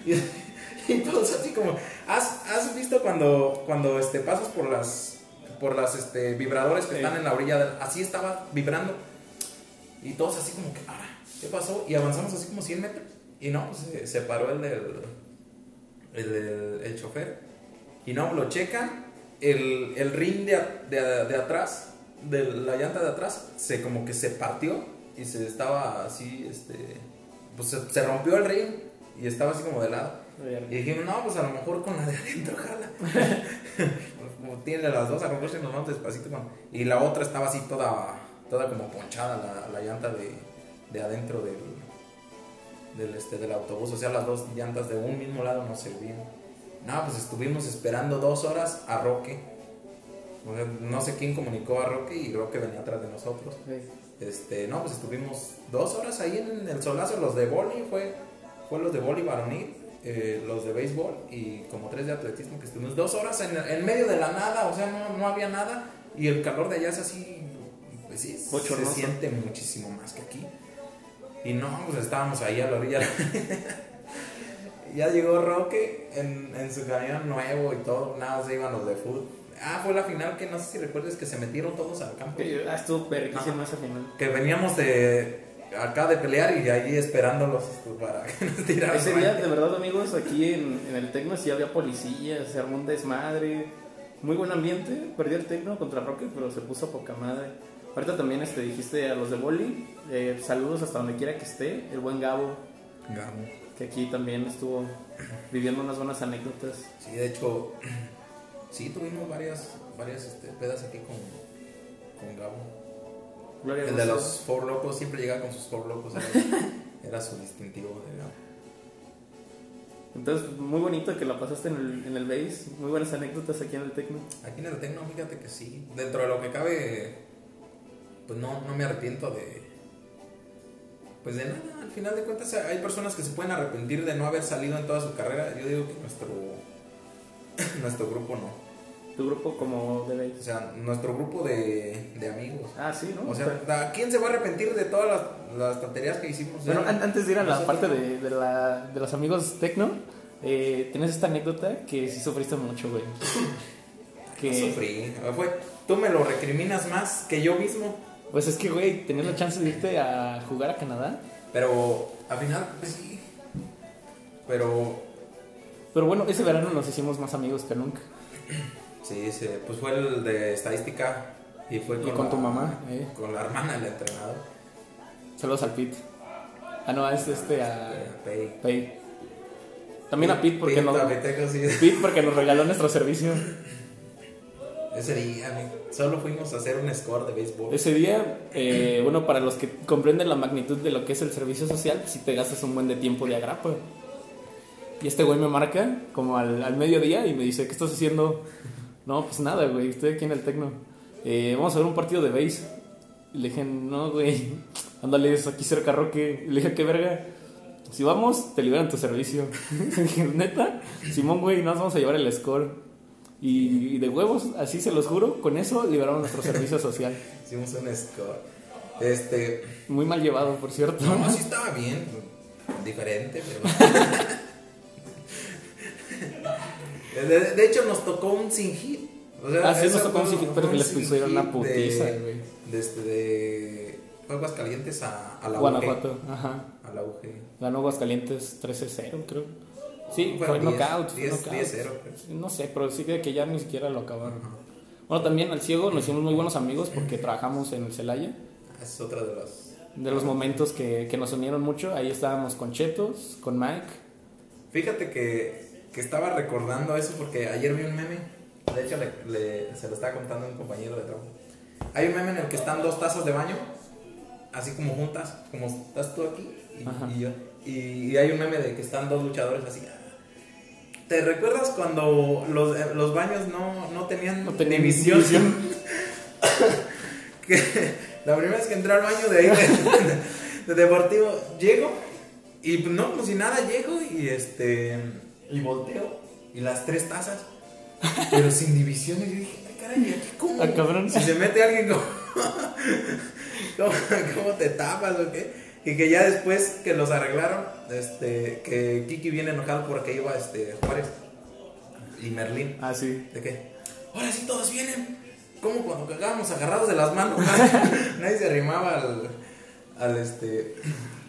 Y, y todos así como. ¿Has, has visto cuando, cuando este, pasas por las. Por las este, vibradores que Sí. están en la orilla del- Así estaba vibrando. Y todos así como que, ah, ¿qué pasó? Y avanzamos así como 100 metros. Y no, pues, se, se paró el del. El, del- el chofer. Y no, lo checan. El, el ring de, de, de atrás, de la llanta de atrás, se como que se partió. Y se estaba así, este. Pues se, se rompió el ring. Y estaba así como de lado. Y dijimos, no, pues a lo mejor con la de adentro, jala. como tiene las dos, a lo mejor se nos vamos despacito. con- Y la otra estaba así toda, toda como ponchada, la, la llanta de, de adentro del, del, este, del autobús. O sea, las dos llantas de un mismo lado no servían. No, pues estuvimos esperando dos horas a Roque. O sea, no sé quién comunicó a Roque y Roque venía atrás de nosotros. Este, no, pues estuvimos dos horas ahí en el solazo. Los de boli fue, fue los de boli varonil, eh, los de béisbol y como tres de atletismo que estuvimos dos horas en, en medio de la nada, o sea, no, no había nada y el calor de allá es así, pues sí, se siente muchísimo más que aquí. Y no, pues estábamos ahí a la orilla. ya llegó Roque en, en su camión nuevo y todo, nada, se iban los de fútbol. Ah, fue la final que no sé si recuerdas que se metieron todos al campo Ah, estuvo verguísima esa final. que veníamos de acá de pelear y ahí esperándolos pues, para que nos tiraran. Ese día, de verdad, amigos, aquí en, en el Tecno sí había policías, se armó un desmadre. Muy buen ambiente. Perdió el Tecno contra Roque, pero se puso poca madre. Ahorita también este, dijiste a los de Boli, eh, saludos hasta donde quiera que esté. El buen Gabo, Gabo. que aquí también estuvo viviendo unas buenas anécdotas. Sí, de hecho, sí tuvimos varias, varias este, pedas aquí con, con Gabo. Gloria a El de los four locos siempre llegaba con sus four locos. Era, era su distintivo de Gabo. Entonces, muy bonito que la pasaste en el, en el base. Muy buenas anécdotas aquí en el Tecno. Aquí en el Tecno, fíjate que sí. Dentro de lo que cabe, pues no, no me arrepiento de. Pues de nada, al final de cuentas hay personas que se pueden arrepentir de no haber salido en toda su carrera. Yo digo que nuestro, nuestro grupo no. Tu grupo como de O sea, nuestro grupo de, de amigos. Ah, sí, ¿no? O sea, ¿a quién se va a arrepentir de todas las, las tonterías que hicimos? Bueno, Ya, antes de ir a la parte de, de, la, de los amigos Tecno, eh, tienes esta anécdota que sí sufriste mucho, güey. No Que, sufrí. Fue, tú me lo recriminas más que yo mismo. Pues es que, güey, tenías la chance de irte a jugar a Canadá. Pero al final, pues sí. Pero Pero bueno, ese verano nos hicimos más amigos que nunca. Sí, sí, pues fue el de estadística y fue Y con, con la- tu mamá, eh. Con la hermana del entrenador. Saludos al Pete. Ah, no, es este a Eh, Pei. Pei. También a Pete porque, Pete, nos, porque nos regaló nuestro servicio. Ese día, solo fuimos a hacer un score de béisbol. Ese día, eh, bueno, para los que comprenden la magnitud de lo que es el servicio social, si te gastas un buen de tiempo de agrapa. Y este güey me marca como al, al mediodía y me dice, ¿qué estás haciendo? No, pues nada, güey, estoy aquí en el Tecno. Eh, vamos a ver un partido de base. Y le dije, no, güey, ándale, es aquí cerca Roque. Y le dije, ¿qué verga? Si vamos, te liberan tu servicio. Dije, neta, Simón, güey, nos vamos a llevar el score. Y, y de huevos, así se los juro, con eso liberamos nuestro servicio social. Hicimos un score. Este. Muy mal llevado, por cierto. No, sí estaba bien. Diferente, pero. de, de hecho, nos tocó un sin hit. O sea, Ah, sí, nos tocó un sin hit, pero que les pusieron una putiza, de- güey. De, este, de Aguas Calientes a, a la Guanajuato, ajá. UG. A la UG. Ganó Aguascalientes 13-0, creo. Sí, fue 10, knockout. fue 10, knockout. 10-0, creo. No sé, pero sí que que ya ni siquiera lo acabaron. Bueno, también al ciego nos hicimos muy buenos amigos porque trabajamos en el Celaya. Es otra de las... De los momentos que, que nos unieron mucho. Ahí estábamos con Chetos, con Mike. Fíjate que, que estaba recordando eso porque ayer vi un meme. De hecho, le- le- se lo estaba contando a un compañero de trabajo. Hay un meme en el que están dos tazas de baño, así como juntas, como estás tú aquí y, y yo. Y, y hay un meme de que están dos luchadores así. ¿Te recuerdas cuando los, eh, los baños no, no tenían, No que la primera vez que entré al baño de ahí de, de deportivo, llego y pues, no, como si nada, llego y este y volteo y las tres tazas, pero sin divisiones. Yo dije, ay caray, ¿y aquí cómo? Ah, cabrón. Si se mete alguien, ¿cómo, cómo, cómo te tapas o qué? Y que ya después que los arreglaron, este, que Kiki viene enojado porque iba este, Juárez y Merlín. Ah, sí. ¿De qué? Ahora sí todos vienen. Como cuando cagábamos agarrados de las manos. Nadie se arrimaba al, al, este,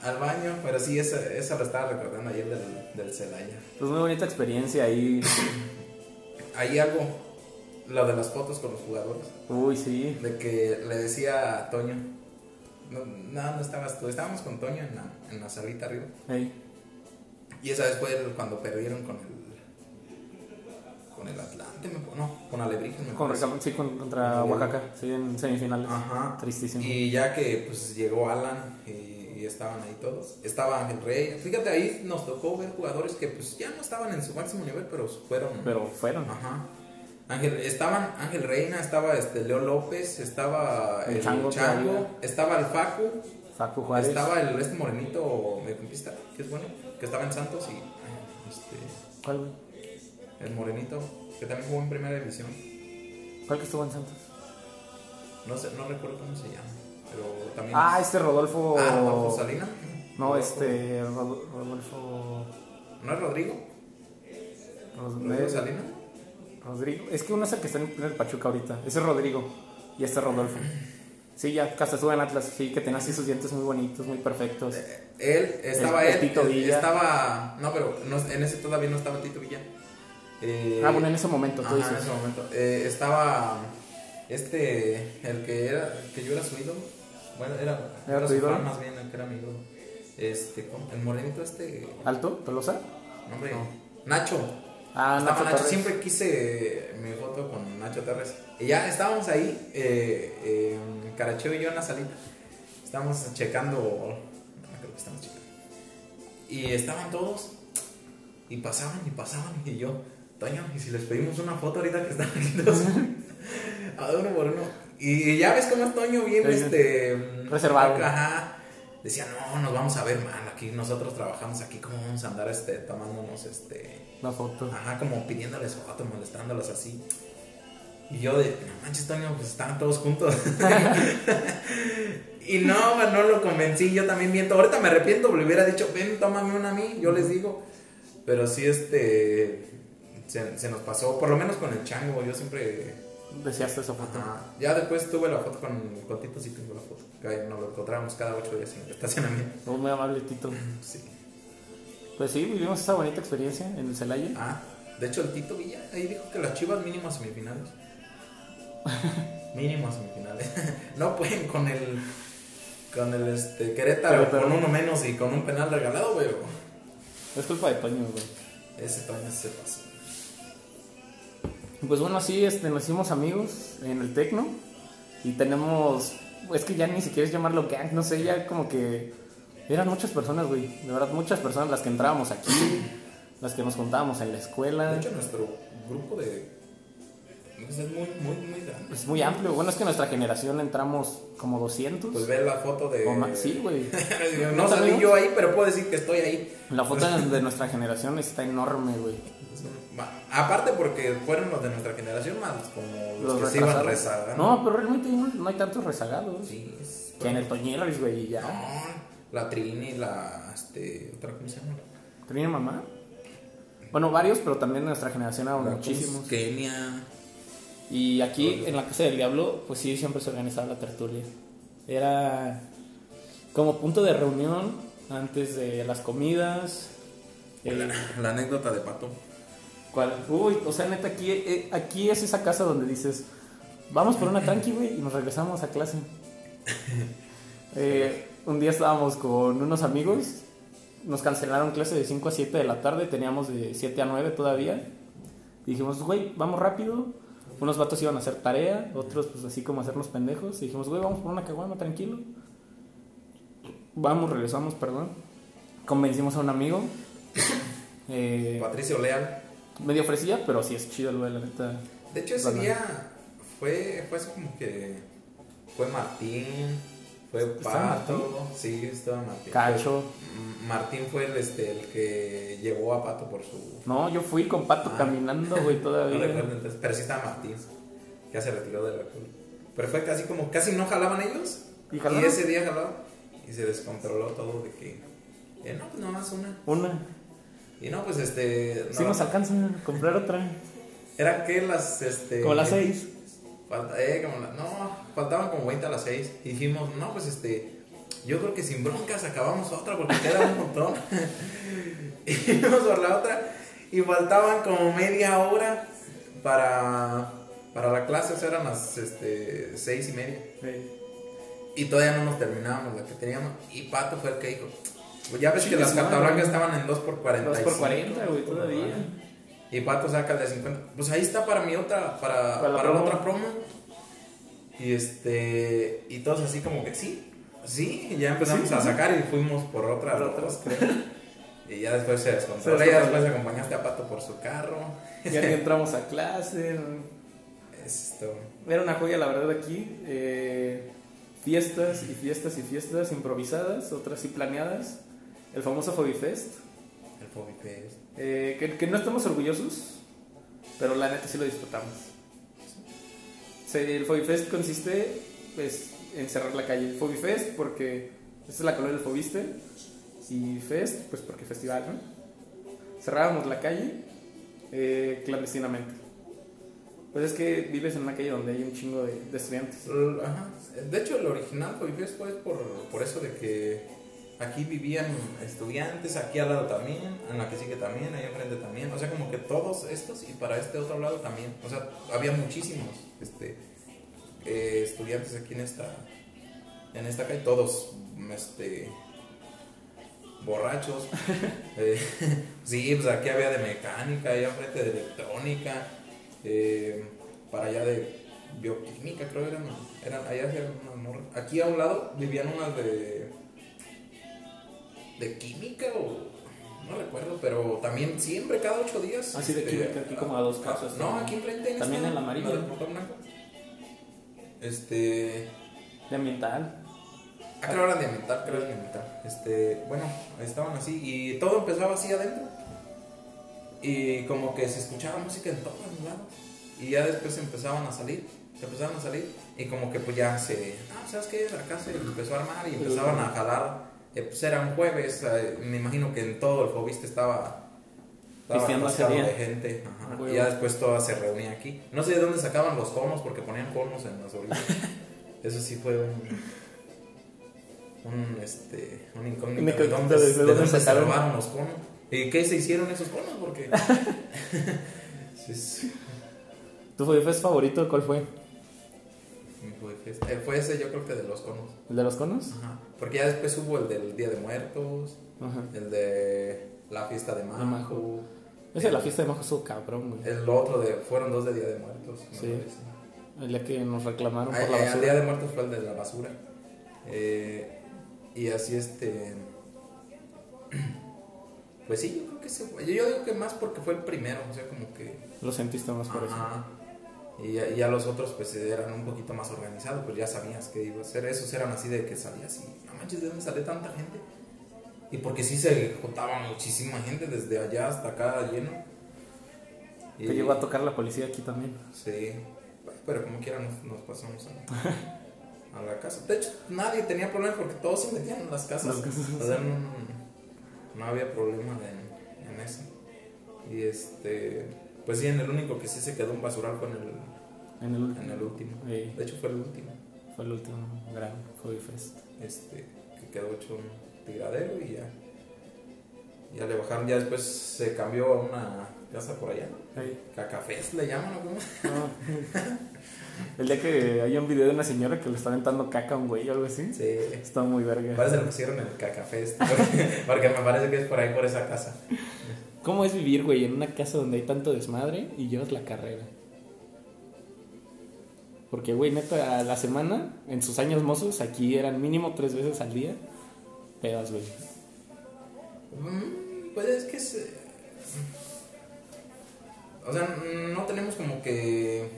al baño. Pero sí, esa, esa lo estaba recordando ayer del, del Celaya. Pues muy bonita experiencia ahí. Ahí algo, lo de las fotos con los jugadores. Uy, sí. De que le decía a Toño. No, no, no estabas tú. Estábamos con Toño en la, en la salita arriba. Ey. Y esa vez fue cuando perdieron con el. Con el Atlante, me, no, con Alebrijes. me Con, sí, con- contra Oaxaca, sí, en semifinales. Ajá. Tristísimo. Y ya que pues llegó Alan y, y estaban ahí todos, estaba Ángel Rey. Fíjate, ahí nos tocó ver jugadores que pues ya no estaban en su máximo nivel, pero fueron. Pero fueron. Ajá. Ángel, estaban Ángel Reina, estaba este Leo López, estaba El el, Chango estaba el Facu, Facu Juárez. estaba el este morenito mediocampista, que es bueno, que estaba en Santos y este, ¿Cuál, güey? el morenito, que también jugó en primera división. ¿Cuál que estuvo en Santos? No sé, no recuerdo cómo se llama, pero también Ah, este Rodolfo. Ah, Rodolfo Salina. No, Rodolfo- este. Rod- Rodolfo. ¿No es Rodrigo? Ros- ¿Rodrigo eh, Salina? Rodrigo. Es que uno es el que está en el Pachuca ahorita. Ese es Rodrigo. Y este es Rodolfo. Sí, ya hasta estuvo en Atlas. Sí, que tenía así sus dientes muy bonitos, muy perfectos. Él, estaba El- él, Tito él- Villa. estaba, no, pero no, en ese todavía no estaba Tito Villa. Eh, Ah, bueno, en ese momento, tú ajá, dices. en ese momento. Eh, estaba este, el que era, que yo era su ídolo. Bueno, era, ¿Era tu su ídolo? más bien, el que era mi ídolo. Este, el morenito este, ¿Alto? ¿Tolosa? hombre, No. Nacho. Ah, Estaba Nacho siempre quise mi foto con Nacho Torres. Y ya estábamos ahí, eh, eh, Caracheo y yo en la salita. Estábamos checando, no creo que estamos checando. Y estaban todos, y pasaban y pasaban, y yo, Toño, ¿y si les pedimos una foto ahorita que están aquí todos? A uno por uno. Y ya ves cómo es Toño bien, sí. este... Reservado. Ajá. Decía, no, nos vamos a ver mal, aquí nosotros trabajamos aquí, ¿cómo vamos a andar este, tomándonos este... La foto. Ajá, como pidiéndoles fotos, molestándolos así. Y yo de, no manches, Toño, pues estaban todos juntos. y no, no lo convencí, yo también miento. Ahorita me arrepiento, le hubiera dicho, ven, tómame una a mí, yo les digo. Pero sí, este, se, se nos pasó, por lo menos con el chango, yo siempre... Deseaste esa foto. Ajá. Ya después tuve la foto con, con Tito, sí tengo la foto. Nos lo encontramos cada ocho días en el estacionamiento. Muy amable, Tito. Sí. Pues sí, vivimos esa bonita experiencia en el Celaya. Ah, de hecho el Tito Villa ahí dijo que las chivas mínimo semifinales. mínimo a semifinales. no pueden con el con el este Querétaro Pero- pero- con uno menos y con un penal regalado, pero Es culpa de Toño, güey. ese Toño se pasó. Pues bueno, así este, nos hicimos amigos en el Tecno. Y tenemos. Es que ya ni siquiera es llamarlo gang, no sé, ya como que. Eran muchas personas, güey. De verdad, muchas personas las que entrábamos aquí, las que nos juntábamos en la escuela. De hecho nuestro grupo de pues, es muy muy muy grande. Es muy amplio. Bueno, es que nuestra generación entramos como 200. Pues ver la foto de. Sí, güey. no ¿No salí yo ahí, pero puedo decir que estoy ahí. La foto de nuestra generación está enorme, güey. Aparte porque fueron los de nuestra generación más como los, Los que se iban rezagando. No, pero realmente no, no hay tantos rezagados. Sí, es- Que en el Toñeros, güey, y ya. No, la Trini, la este, otra cómo se llama? ¿Tenía mamá? Bueno, varios, pero también de nuestra generación La- muchísimos. Kenia. Y aquí en la Casa del Diablo, pues sí, siempre se organizaba la tertulia. Era como punto de reunión antes de las comidas. eh, La, la anécdota de Pato. ¿cuál? Uy, o sea, neta, aquí, eh, aquí es esa casa donde dices, vamos por una tranqui, güey, y nos regresamos a clase. Eh, un día estábamos con unos amigos, nos cancelaron clase de 5 a 7 de la tarde, teníamos de 7 a 9 todavía. Y dijimos, güey, vamos rápido. Unos vatos iban a hacer tarea, otros pues así como hacernos pendejos. Y dijimos, güey, vamos por una caguama, tranquilo. Vamos, regresamos, perdón. Convencimos a un amigo. Eh, Patricio Leal. medio ofrecía, pero sí es chido el güey, la neta. De hecho, ese día fue, fue como que. Fue Martín, fue ¿Estaba Pato. Sí, estaba Martín. Cacho. Fue- Martín fue el, este, el que llevó a Pato por su. No, yo fui con Pato Ah. caminando, güey, No todavía. recuerdo entonces, pero sí estaba Martín, ya se retiró del alcohol. Pero fue casi como, casi no jalaban ellos. ¿Y Y, jalaron? ese día jalaban. Y se descontroló todo de que, eh, no, pues nomás una. Una. Y no, pues este. Sí no, nos alcanza a comprar otra. Era que las, este. Como las seis. Eh, como la- no, faltaban como 20 a las 6. Y dijimos, no, pues este. Yo creo que sin broncas acabamos otra porque queda un montón. y fuimos por la otra. Y faltaban como media hora para, para la clase. O sea, eran las este, 6 y media. Y todavía no nos terminábamos la que teníamos. Y Pato fue el que dijo. Pues ya ves que Chingue las cartas estaban en 2 por 40 2 por 40, güey, todavía. y Pato saca el de 50. Pues ahí está para mi otra, para, Para para, la la promo. otra promo. Y este, y todos así como que sí, sí, y ya empezamos Sí, a sacar y fuimos por otras Por otras. Y ya después se descontroló, ya después acompañaste a Pato por su carro. Ya ni entramos a clase. Esto, Era una joya, la verdad, aquí. Eh, fiestas y fiestas y fiestas improvisadas, otras sí planeadas. El famoso Hobby Fest. el Bobby Fest. eh, que, que no estamos orgullosos, pero la neta sí lo disfrutamos. El Hobby Fest consiste pues, en cerrar la calle. Hobby Fest porque esta es la colonia del Fobiste. Y Fest, pues porque festival, ¿no? Cerrábamos la calle eh, clandestinamente. Pues es que vives en una calle donde hay un chingo de, estudiantes. De hecho, el original Bobby Fest fue por, por eso de que aquí vivían estudiantes, aquí al lado también, en la que sigue también, ahí enfrente también. O sea, como que todos estos y para este otro lado también. O sea, había muchísimos este, eh, estudiantes aquí en esta, en esta calle, todos este, borrachos. Eh, sí, pues aquí había de mecánica, allá enfrente de electrónica, eh, para allá de bioquímica, creo eran, eran allá eran unas morras. Aquí a un lado vivían unas de de química o no recuerdo, pero también siempre cada ocho días. Ah, sí, de este, química, aquí como a dos casas, No, aquí enfrente. En También en la amarilla. Este. De ambiental. Ah, creo era de ambiental, creo era de ambiental. Este, bueno, estaban así y todo empezaba así adentro. Y como que se escuchaba música en todos lados. Y ya después empezaban a salir, se empezaban a salir. Y como que pues ya se, ah, ¿sabes qué? Acá se empezó a armar y empezaban a jalar. Pues era un jueves, me imagino que en todo el Fobiste estaba... Estaba de gente. ajá. Y ya después toda se reunía aquí. No sé de dónde sacaban los conos porque ponían conos en las orillas. Eso sí fue un un este un incógnito de dónde, de- dónde se robaron los conos y qué se hicieron esos conos porque Sí, sí. ¿Tu Fest favorito cuál fue? fue, eh, fue ese yo creo que de los conos ¿El de los conos? Ajá. porque ya después hubo el del día de muertos Ajá. el de la fiesta de Majo. Majo Ese de la fiesta de Majo estuvo cabrón, güey. el otro de fueron dos de día de muertos Sí. El día que nos reclamaron por la eh, el día de muertos fue el de la basura. Eh, y así este. Pues sí, yo creo que ese fue- Yo, digo que más porque fue el primero, o sea, como que. Lo sentiste más por eso. Y ya, y ya los otros, pues eran un poquito más organizados, pues ya sabías que iba a ser. Esos eran así de que salías y. No manches, ¿de dónde sale tanta gente? Y porque sí se juntaba muchísima gente desde allá hasta acá lleno. Y- Te llegó a tocar la policía aquí también. Sí, pero como quiera nos, nos pasamos a, a la casa. De hecho, nadie tenía problemas porque todos se metían en las casas. Las casas, O sea, no, no había problema en, en eso. Y este, pues sí, en el único que sí se quedó un basural en el, En el último. en el último. Sí, De hecho, fue el último. fue el último gran Hobby Fest. Este, que quedó hecho un tiradero y ya. Ya le bajaron, ya después se cambió a una casa por allá. Ahí. Cacafés le llaman, ¿o cómo? No. El día que hay un video de una señora que le está aventando caca a un güey o algo así. Sí. Está muy verga. Parece que lo pusieron en el Cacafés. Porque, porque me parece que es por ahí, por esa casa. ¿Cómo es vivir, güey, en una casa donde hay tanto desmadre y llevas la carrera? Porque, güey, neta, a la semana, en sus años mozos, aquí eran mínimo tres veces al día. Pedas, güey. Mm, Pues es que es. eh, O sea, no tenemos como que.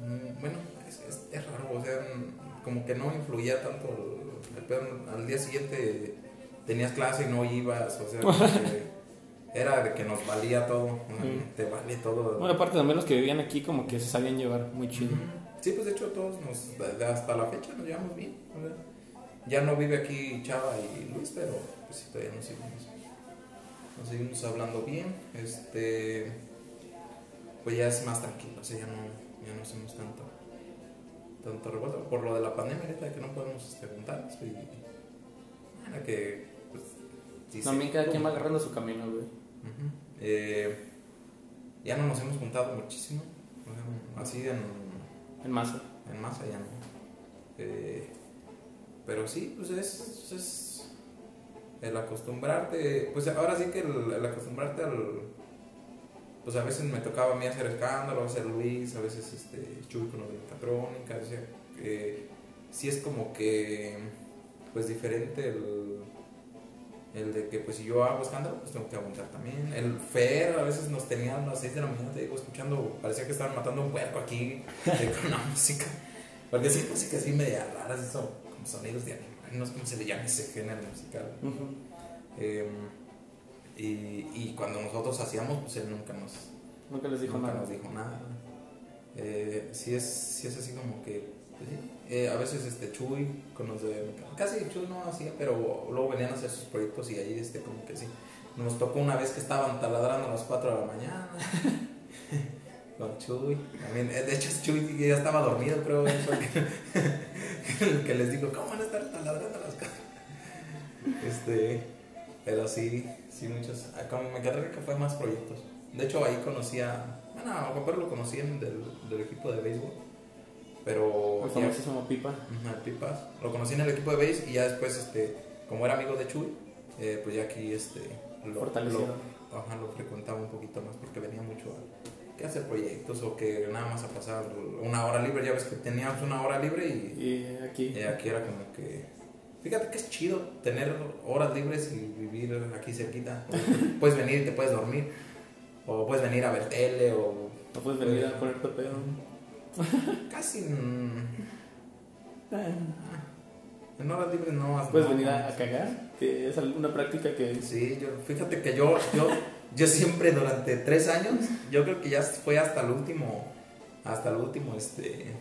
mm, Bueno, es, es, es raro, o sea, mm, como que no influía tanto el, el pedo. Al día siguiente tenías clase y no ibas, o sea, como que era de que nos valía todo, Mm. te vale todo. Bueno, aparte también los que vivían aquí como que se sabían llevar muy chido. Sí, pues de hecho todos nos, hasta la fecha nos llevamos bien. ya no vive aquí Chava y Luis, pero pues sí, todavía nos seguimos, nos seguimos hablando bien. Este, pues ya es más tranquilo, o sea, ya no, ya no hacemos tanto, tanto revuelto. Por lo de la pandemia ahorita que no podemos este, juntarnos y bueno, que pues, sí También cada quien va agarrando su camino, güey. Ujú. Eh, ya no nos hemos juntado muchísimo, así en En masa. en masa ya no. Eh, pero sí, pues es, es el acostumbrarte, pues ahora sí que el, el acostumbrarte al... Pues a veces me tocaba a mí hacer escándalo, veces Luis, a veces este, Chuy con lo de mecatrónica, o sea, eh, sí es como que, pues diferente el, el de que pues si yo hago escándalo, pues tengo que aguantar también. El Fer a veces nos tenía a las 6 de la mañana, te digo, escuchando, parecía que estaban matando un puerco aquí eh, con la música. Porque sí, música así media raras, eso, como sonidos de animales, no sé cómo se le llama ese género musical. Eh, y, y cuando nosotros hacíamos, pues él nunca nos, Nunca les dijo nunca nada. nos dijo nada. Eh, sí, es, sí es así como que, pues sí. Eh, a veces este Chuy, con los de casi Chuy no hacía, pero luego venían a hacer sus proyectos y ahí este como que sí. Nos tocó una vez que estaban taladrando a las 4 de la mañana. Con Chuy. También, eh, de hecho, Chuy que ya estaba dormido, creo. que, que les digo, ¿cómo van a estar taladrando a las 4? Este, pero sí, sí, muchos. ah, Con Mecatrónica fue más proyectos. De hecho, ahí conocía. Bueno, a lo conocían del, del equipo de béisbol. Pero. El famosísimo Pipa. Al Pipas. Lo conocí en el equipo de base y ya después, este, como era amigo de Chuy, eh, pues ya aquí este, lo, lo- ajá, lo frecuentaba un poquito más porque venía mucho a que hacer proyectos o que nada más a pasar una hora libre. Ya ves que teníamos una hora libre y, Y aquí. y aquí era como que. Fíjate que es chido tener horas libres y vivir aquí cerquita. puedes venir y te puedes dormir. O puedes venir a ver tele o No puedes venir a ponerte pedo. casi. mm, En horas libres no. Puedes no, venir a, a cagar, que es una práctica que Sí, yo, fíjate que yo, yo, yo siempre durante tres años, yo creo que ya fue hasta el último, hasta el último este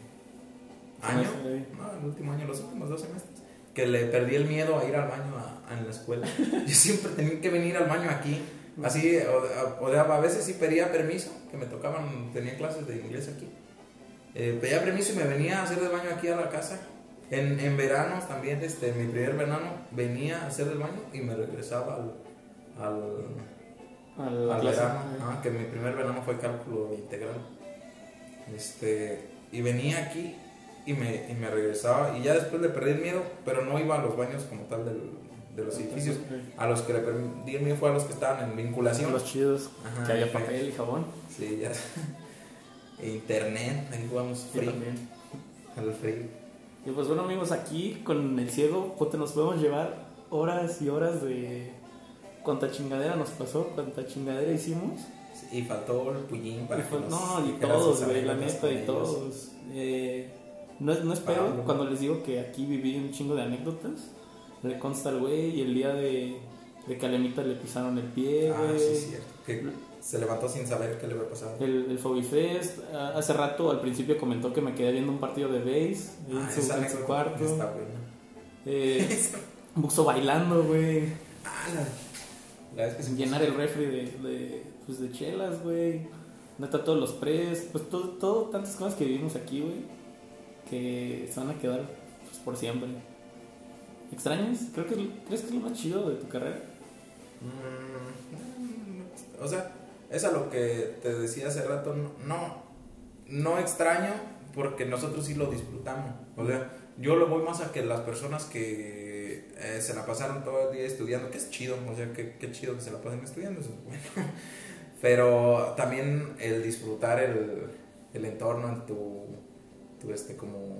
año, Sí. no, el último año, los últimos dos semestres, que le perdí el miedo a ir al baño a, a- en la escuela. Yo siempre tenía que venir al baño aquí, así, o- o a veces sí pedía permiso, que me tocaban, tenía clases de inglés aquí. Eh, pedía permiso y me venía a hacer el baño aquí a la casa. En, en verano también, este, mi primer verano, venía a hacer el baño y me regresaba al, al, al clase. verano. Ah, que mi primer verano fue cálculo integral. Este, y venía aquí y me, y me regresaba. Y ya después le perdí el miedo, pero no iba a los baños como tal del, de los edificios. A los que le perdí el miedo fue a los que estaban en vinculación. Los chidos, Ajá, que había papel y jabón. Sí, ya. Internet, ahí jugamos free. también. Al free. Y pues bueno amigos, aquí con el ciego, nos podemos llevar horas y horas de cuánta chingadera nos pasó, cuánta chingadera hicimos. Y faltó el pullín para que nos no, y todos, güey, la neta, y todos. Eh, no, no espero Pablo. cuando les digo que aquí viví un chingo de anécdotas. Le consta al güey y el día de, de que a Alemita le pisaron el pie, Ah, sí, es cierto. Que se levantó sin saber qué le había pasado. El, el Fobifest, ah, hace rato al principio comentó que me quedé viendo un partido de base en, Ah, su, esa en su cuarto. Está buena. Eh, Buxo bailando, güey. Ah, la, la vez que se Llenar el refri de, de, pues de chelas, güey. Neta, todos los pres. Pues todo, todo, tantas cosas que vivimos aquí, güey. Que se van a quedar pues, por siempre. ¿Extrañas? Creo que, es- ¿Crees que es lo más chido de tu carrera? Mm, o sea, es a lo que te decía hace rato, no, no extraño porque nosotros sí lo disfrutamos. O sea, yo lo voy más a que las personas que eh, se la pasaron todo el día estudiando, que es chido, o sea, que, qué chido que se la pasen estudiando, eso es bueno. Pero también el disfrutar el, el entorno, en tu, tu, este, como,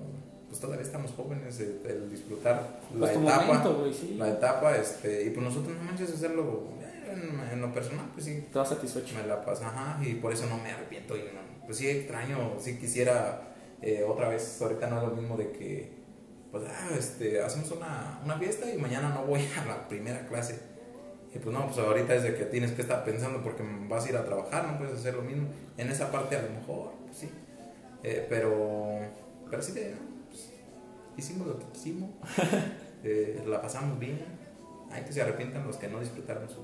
pues todavía estamos jóvenes, el, el disfrutar la Pues tu etapa, momento, güey, sí. la etapa, este, y pues nosotros no manches hacerlo en, en lo personal, pues sí, Te vas satisfecho. me la paso, ajá, y por eso no me arrepiento, y no, pues sí extraño, sí quisiera eh, otra vez, ahorita no es lo mismo de que, pues, ah, este, hacemos una, una fiesta y mañana no voy a la primera clase. Y pues no, pues ahorita es de que tienes que estar pensando porque vas a ir a trabajar, no puedes hacer lo mismo. En esa parte a lo mejor, pues sí. Eh, pero, pero sí, de, pues, hicimos lo que quisimos, eh, la pasamos bien. Hay que se arrepientan los que no disfrutaron su,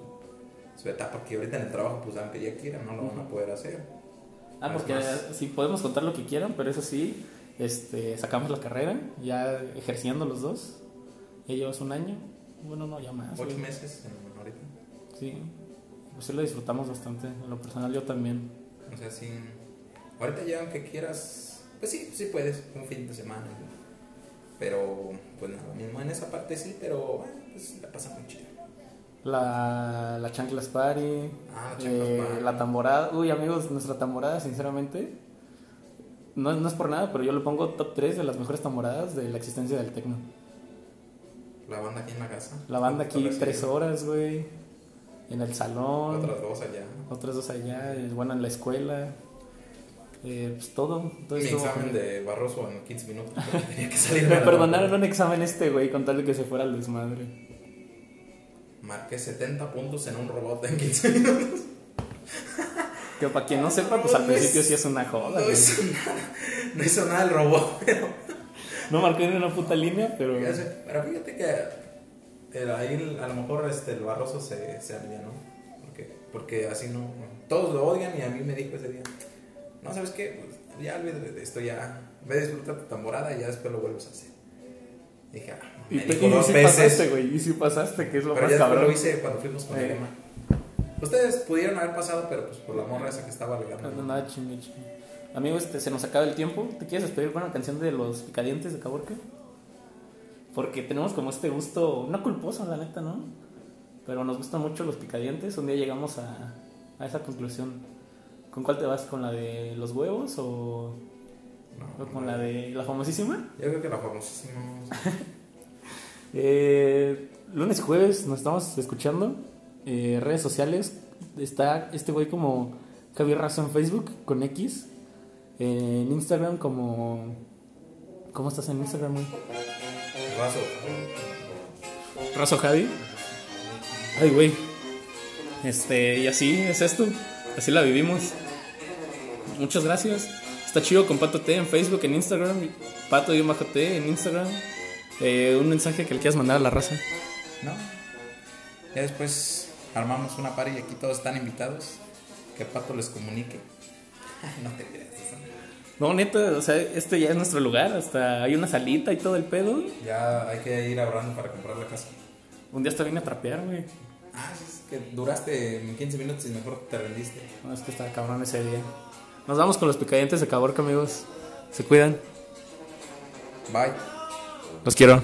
su etapa, que ahorita en el trabajo, pues aunque ya quieran, no lo van a poder hacer. Ah, porque Además- sí podemos contar lo que quieran, pero eso sí, este, sacamos la carrera, ya ejerciendo los dos. Ya llevas un año. Bueno, no, ya más. Ocho meses en- ahorita. Sí. Pues sí lo disfrutamos bastante. En lo personal yo también. O sea, sí. Ahorita ya aunque quieras, pues sí, sí puedes, un fin de semana. Pero, pues nada, mismo en esa parte sí, pero bueno, pues la pasa muy chido. La, la Chanclas Party. Ah, la Chanclas eh, Party. La tamborada. Uy, amigos, nuestra tamborada, sinceramente. No, no es por nada, pero yo lo pongo top 3 de las mejores tamboradas de la existencia del tecno. La banda aquí en la casa. La banda aquí tres horas, güey. En el salón. Otras dos allá. Otras dos allá. eh, Bueno, en la escuela. Eh, pues todo. todo Mi examen de Barroso en 15 minutos. Tenía que salir. Me perdonaron un examen este, güey, con tal de que se fuera al desmadre. Marqué 70 puntos en un robot en 15 minutos. Que para quien no sepa, pues al es- principio sí es una joda, No hizo nada. No hizo nada el robot, pero. No marqué ni una puta línea, pero. Pero fíjate que el- ahí a lo mejor este, el Barroso se, se alivianó. Porque, porque así no. Todos lo odian y a mí me dijo ese día: No, ¿sabes qué? Pues, ya olvídate de esto, ya. Ve a disfrutar tu temporada y ya después lo vuelves a hacer. Dije, ah, Y, te- dijo y dos sí veces. pasaste, güey. Y sí pasaste, que es lo Pero más ya cabrón. lo hice cuando fuimos con Eh. Emma. Ustedes pudieron haber pasado, pero pues por la morra esa que estaba alegando. No, nada chingue, chingue. Amigos, este, se nos acaba el tiempo. ¿Te quieres despedir con una canción de los picadientes de Caborca? Porque tenemos como este gusto, no culposo, la neta, ¿no? Pero nos gustan mucho los picadientes. Un día llegamos a, a esa conclusión. ¿Con cuál te vas? ¿Con la de los huevos o, No, o con no. la de la famosísima? Yo creo que la famosísima. Eh, lunes y jueves nos estamos escuchando. Eh, redes sociales. Está este güey como Javier Razo en Facebook con X. Eh, en Instagram como... ¿Cómo estás en Instagram, güey? Razo. Razo Javi. Ay, güey. Este, y así es esto. Así la vivimos. Muchas gracias. Está chido con Pato T en Facebook, en Instagram. Pato-T en Instagram. Eh, un mensaje que le quieras mandar a la raza. No. Ya después armamos una party y aquí todos están invitados. Que Pato les comunique. no te creas. eso no. Neta, o sea, este ya es nuestro lugar. Hasta hay una salita y todo el pedo. Ya hay que ir ahorrando para comprar la casa. Un día hasta vine a trapear, güey. Ah, sí, es que duraste 15 minutos y mejor te rendiste. No, es que estaba cabrón ese día. Nos vamos con los picadientes de Caborca, amigos. Se cuidan. Bye. Los quiero.